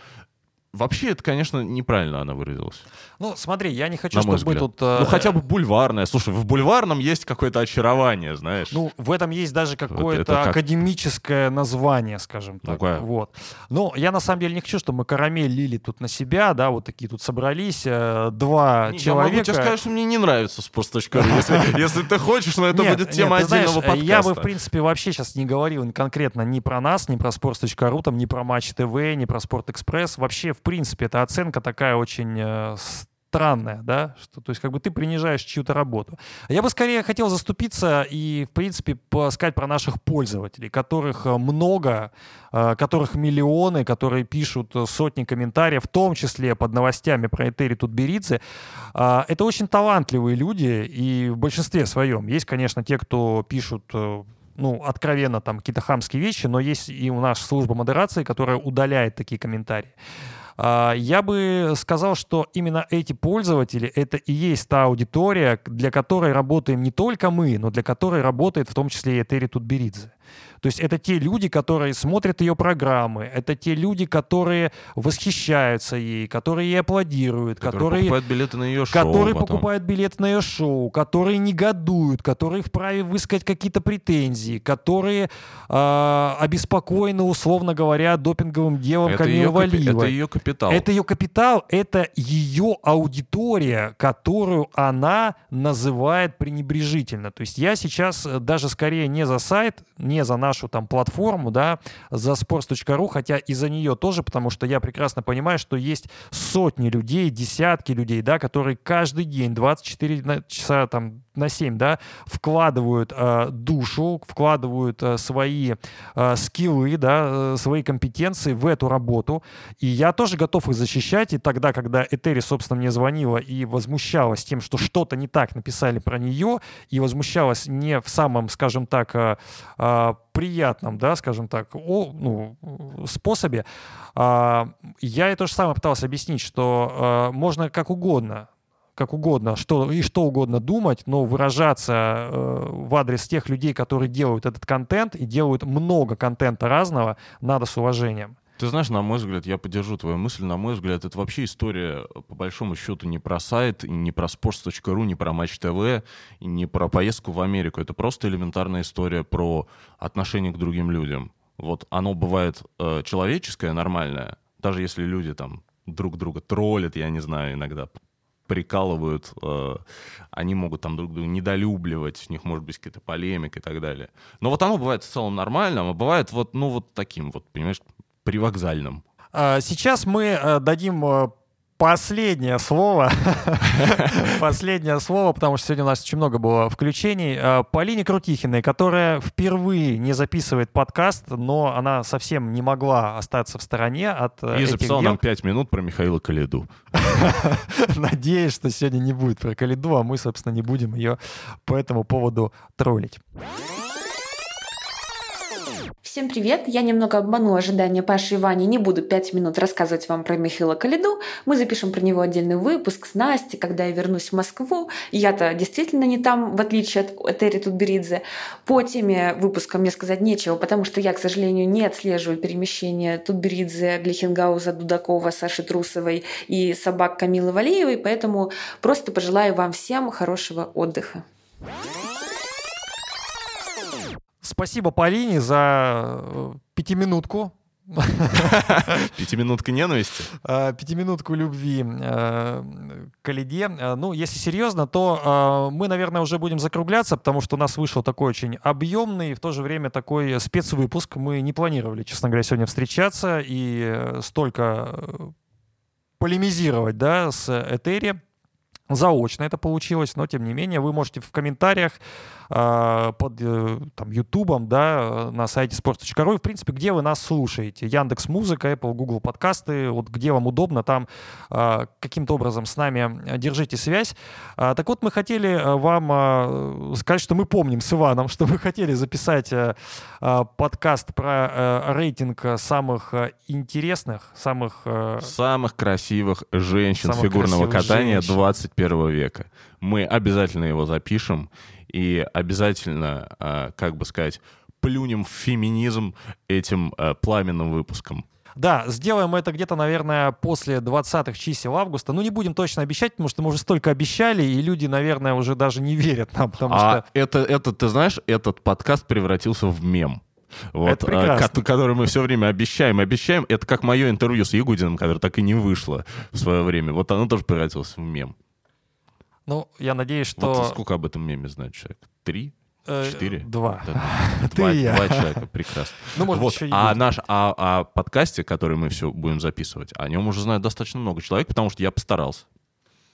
вообще это, конечно, неправильно она выразилась. Ну, смотри, я не хочу, на чтобы мы тут... э, Ну, хотя бы бульварная. Слушай, в бульварном есть какое-то очарование, знаешь. Ну, в этом есть даже какое-то это как? академическое название, скажем так. Ну-ка. Вот. Ну, я на самом деле не хочу, чтобы мы карамель лили тут на себя, да, вот такие тут собрались, э, два Не, человека. Я могу тебе сказать, что мне не нравится sports.ru. Если, если ты хочешь, но это Нет, будет тема ты знаешь, отдельного э, подкаста. Я бы, в принципе, вообще сейчас не говорил конкретно ни про нас, ни про sports.ru, там, ни про Матч ТВ, ни про Спортэкспресс. Вообще, в принципе, эта оценка такая очень э, странная, да, что, то есть как бы ты принижаешь чью-то работу. Я бы скорее хотел заступиться и, в принципе, сказать про наших пользователей, которых э, много, э, которых миллионы, которые пишут сотни комментариев, в том числе под новостями про Этери Тутберидзе. А, Это очень талантливые люди, и в большинстве своем. Есть, конечно, те, кто пишут ну, откровенно там какие-то хамские вещи, но есть и у нас служба модерации, которая удаляет такие комментарии. А, Я бы сказал, что именно эти пользователи — это и есть та аудитория, для которой работаем не только мы, но для которой работает в том числе и Этери Тутберидзе. То есть это те люди, которые смотрят ее программы, это те люди, которые восхищаются ей, которые ей аплодируют, Которые которые, покупают билеты на ее шоу которые потом. покупают билет на ее шоу, которые негодуют, которые вправе высказать какие-то претензии, которые э, обеспокоены, условно говоря, допинговым делом Камилы Валиевой. это ее капитал. Это ее капитал, это ее аудитория, которую она называет пренебрежительно. То есть я сейчас э, даже скорее не за сайт, не за наш нашу там платформу, да, за sports.ru, хотя и за нее тоже, потому что я прекрасно понимаю, что есть сотни людей, десятки людей, да, которые каждый день 24 часа там на 7, да, вкладывают э, душу, вкладывают э, свои э, скиллы, да, э, свои компетенции в эту работу. И я тоже готов их защищать. И тогда, когда Этери, собственно, мне звонила и возмущалась тем, что что-то не так написали про нее, и возмущалась не в самом, скажем так, э, э, приятном, да, скажем так, о, ну, способе, э, я ей то же самое пытался объяснить, что э, можно как угодно как угодно, что, и что угодно думать, но выражаться э, в адрес тех людей, которые делают этот контент и делают много контента разного, надо с уважением. Ты знаешь, на мой взгляд, я поддержу твою мысль, на мой взгляд, это вообще история, по большому счету, не про сайт, не про sports.ru, не про Матч ТВ, не про поездку в Америку. Это просто элементарная история про отношение к другим людям. Вот оно бывает э, человеческое, нормальное, даже если люди там друг друга троллят, я не знаю, иногда прикалывают, э, они могут там друг друга недолюбливать, у них может быть какая-то полемика и так далее. Но вот оно бывает в целом нормальным, а бывает вот, ну, вот таким вот, понимаешь, привокзальным. А, сейчас мы э, дадим э, последнее слово. последнее слово, потому что сегодня у нас очень много было включений. А, Полине Крутихиной, которая впервые не записывает подкаст, но она совсем не могла остаться в стороне от э, И записала нам пять минут про Михаила Калиду. Надеюсь, что сегодня не будет про Калиду, а мы, собственно, не будем ее по этому поводу троллить. Всем привет! Я немного обману ожидания Паши и Вани. Не буду пять минут рассказывать вам про Михаила Калиду. Мы запишем про него отдельный выпуск с Настей, когда я вернусь в Москву. Я-то действительно не там, в отличие от Этери Тутберидзе. По теме выпуска мне сказать нечего, потому что я, к сожалению, не отслеживаю перемещение Тутберидзе, Глихенгауза, Дудакова, Саши Трусовой и собак Камилы Валеевой, поэтому просто пожелаю вам всем хорошего отдыха. Спасибо Полине за э, пятиминутку. Пятиминутка ненависти? А, пятиминутку любви э, к Алиде. Э, ну, если серьезно, то мы, наверное, уже будем закругляться, потому что у нас вышел такой очень объемный, в то же время такой спецвыпуск. Мы не планировали, честно говоря, сегодня встречаться и столько полемизировать, да, с Этери. Заочно это получилось, но тем не менее вы можете в комментариях под э, там, Ютубом, да, на сайте sports.ru, в принципе, где вы нас слушаете. Яндекс Музыка, Apple, Google подкасты, вот где вам удобно, там а, каким-то образом с нами держите связь. А, так вот, мы хотели э, вам сказать, что мы помним с Иваном, что мы хотели записать э, подкаст про рейтинг самых интересных, самых... Самых красивых женщин самых фигурного катания женщин. 21 века. Мы обязательно его запишем и обязательно, а, как бы сказать, плюнем в феминизм этим а, пламенным выпуском. Да, сделаем это где-то, наверное, после 20-х чисел августа. Ну, не будем точно обещать, потому что мы уже столько обещали, и люди, наверное, уже даже не верят нам, потому а что... это, это, ты знаешь, этот подкаст превратился в мем. Вот, это а, который мы все время обещаем, обещаем. Это как мое интервью с Ягудиным, которое так и не вышло в свое время. Вот оно тоже превратилось в мем. Ну, я надеюсь, что... Вот сколько об этом меме знает человек? Три? Э, Четыре? Два. Да, Ты два, я. два человека, прекрасно. Ну, может вот. еще а наш, а, а подкасте, который мы все будем записывать, о нем уже знает достаточно много человек, потому что я постарался.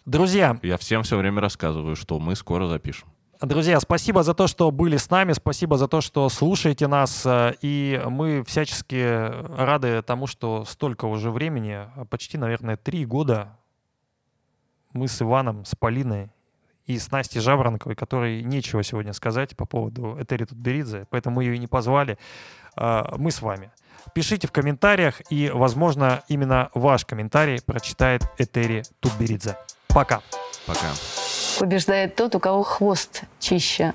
Друзья. Я всем все время рассказываю, что мы скоро запишем. Друзья, спасибо за то, что были с нами, спасибо за то, что слушаете нас, э, и мы всячески рады тому, что столько уже времени, почти, наверное, три года мы с Иваном, с Полиной и с Настей Жаворонковой, которой нечего сегодня сказать по поводу Этери Тутберидзе, поэтому мы ее и не позвали. А, мы с вами. Пишите в комментариях, и, возможно, именно ваш комментарий прочитает Этери Тутберидзе. Пока. Пока. Побеждает тот, у кого хвост чище.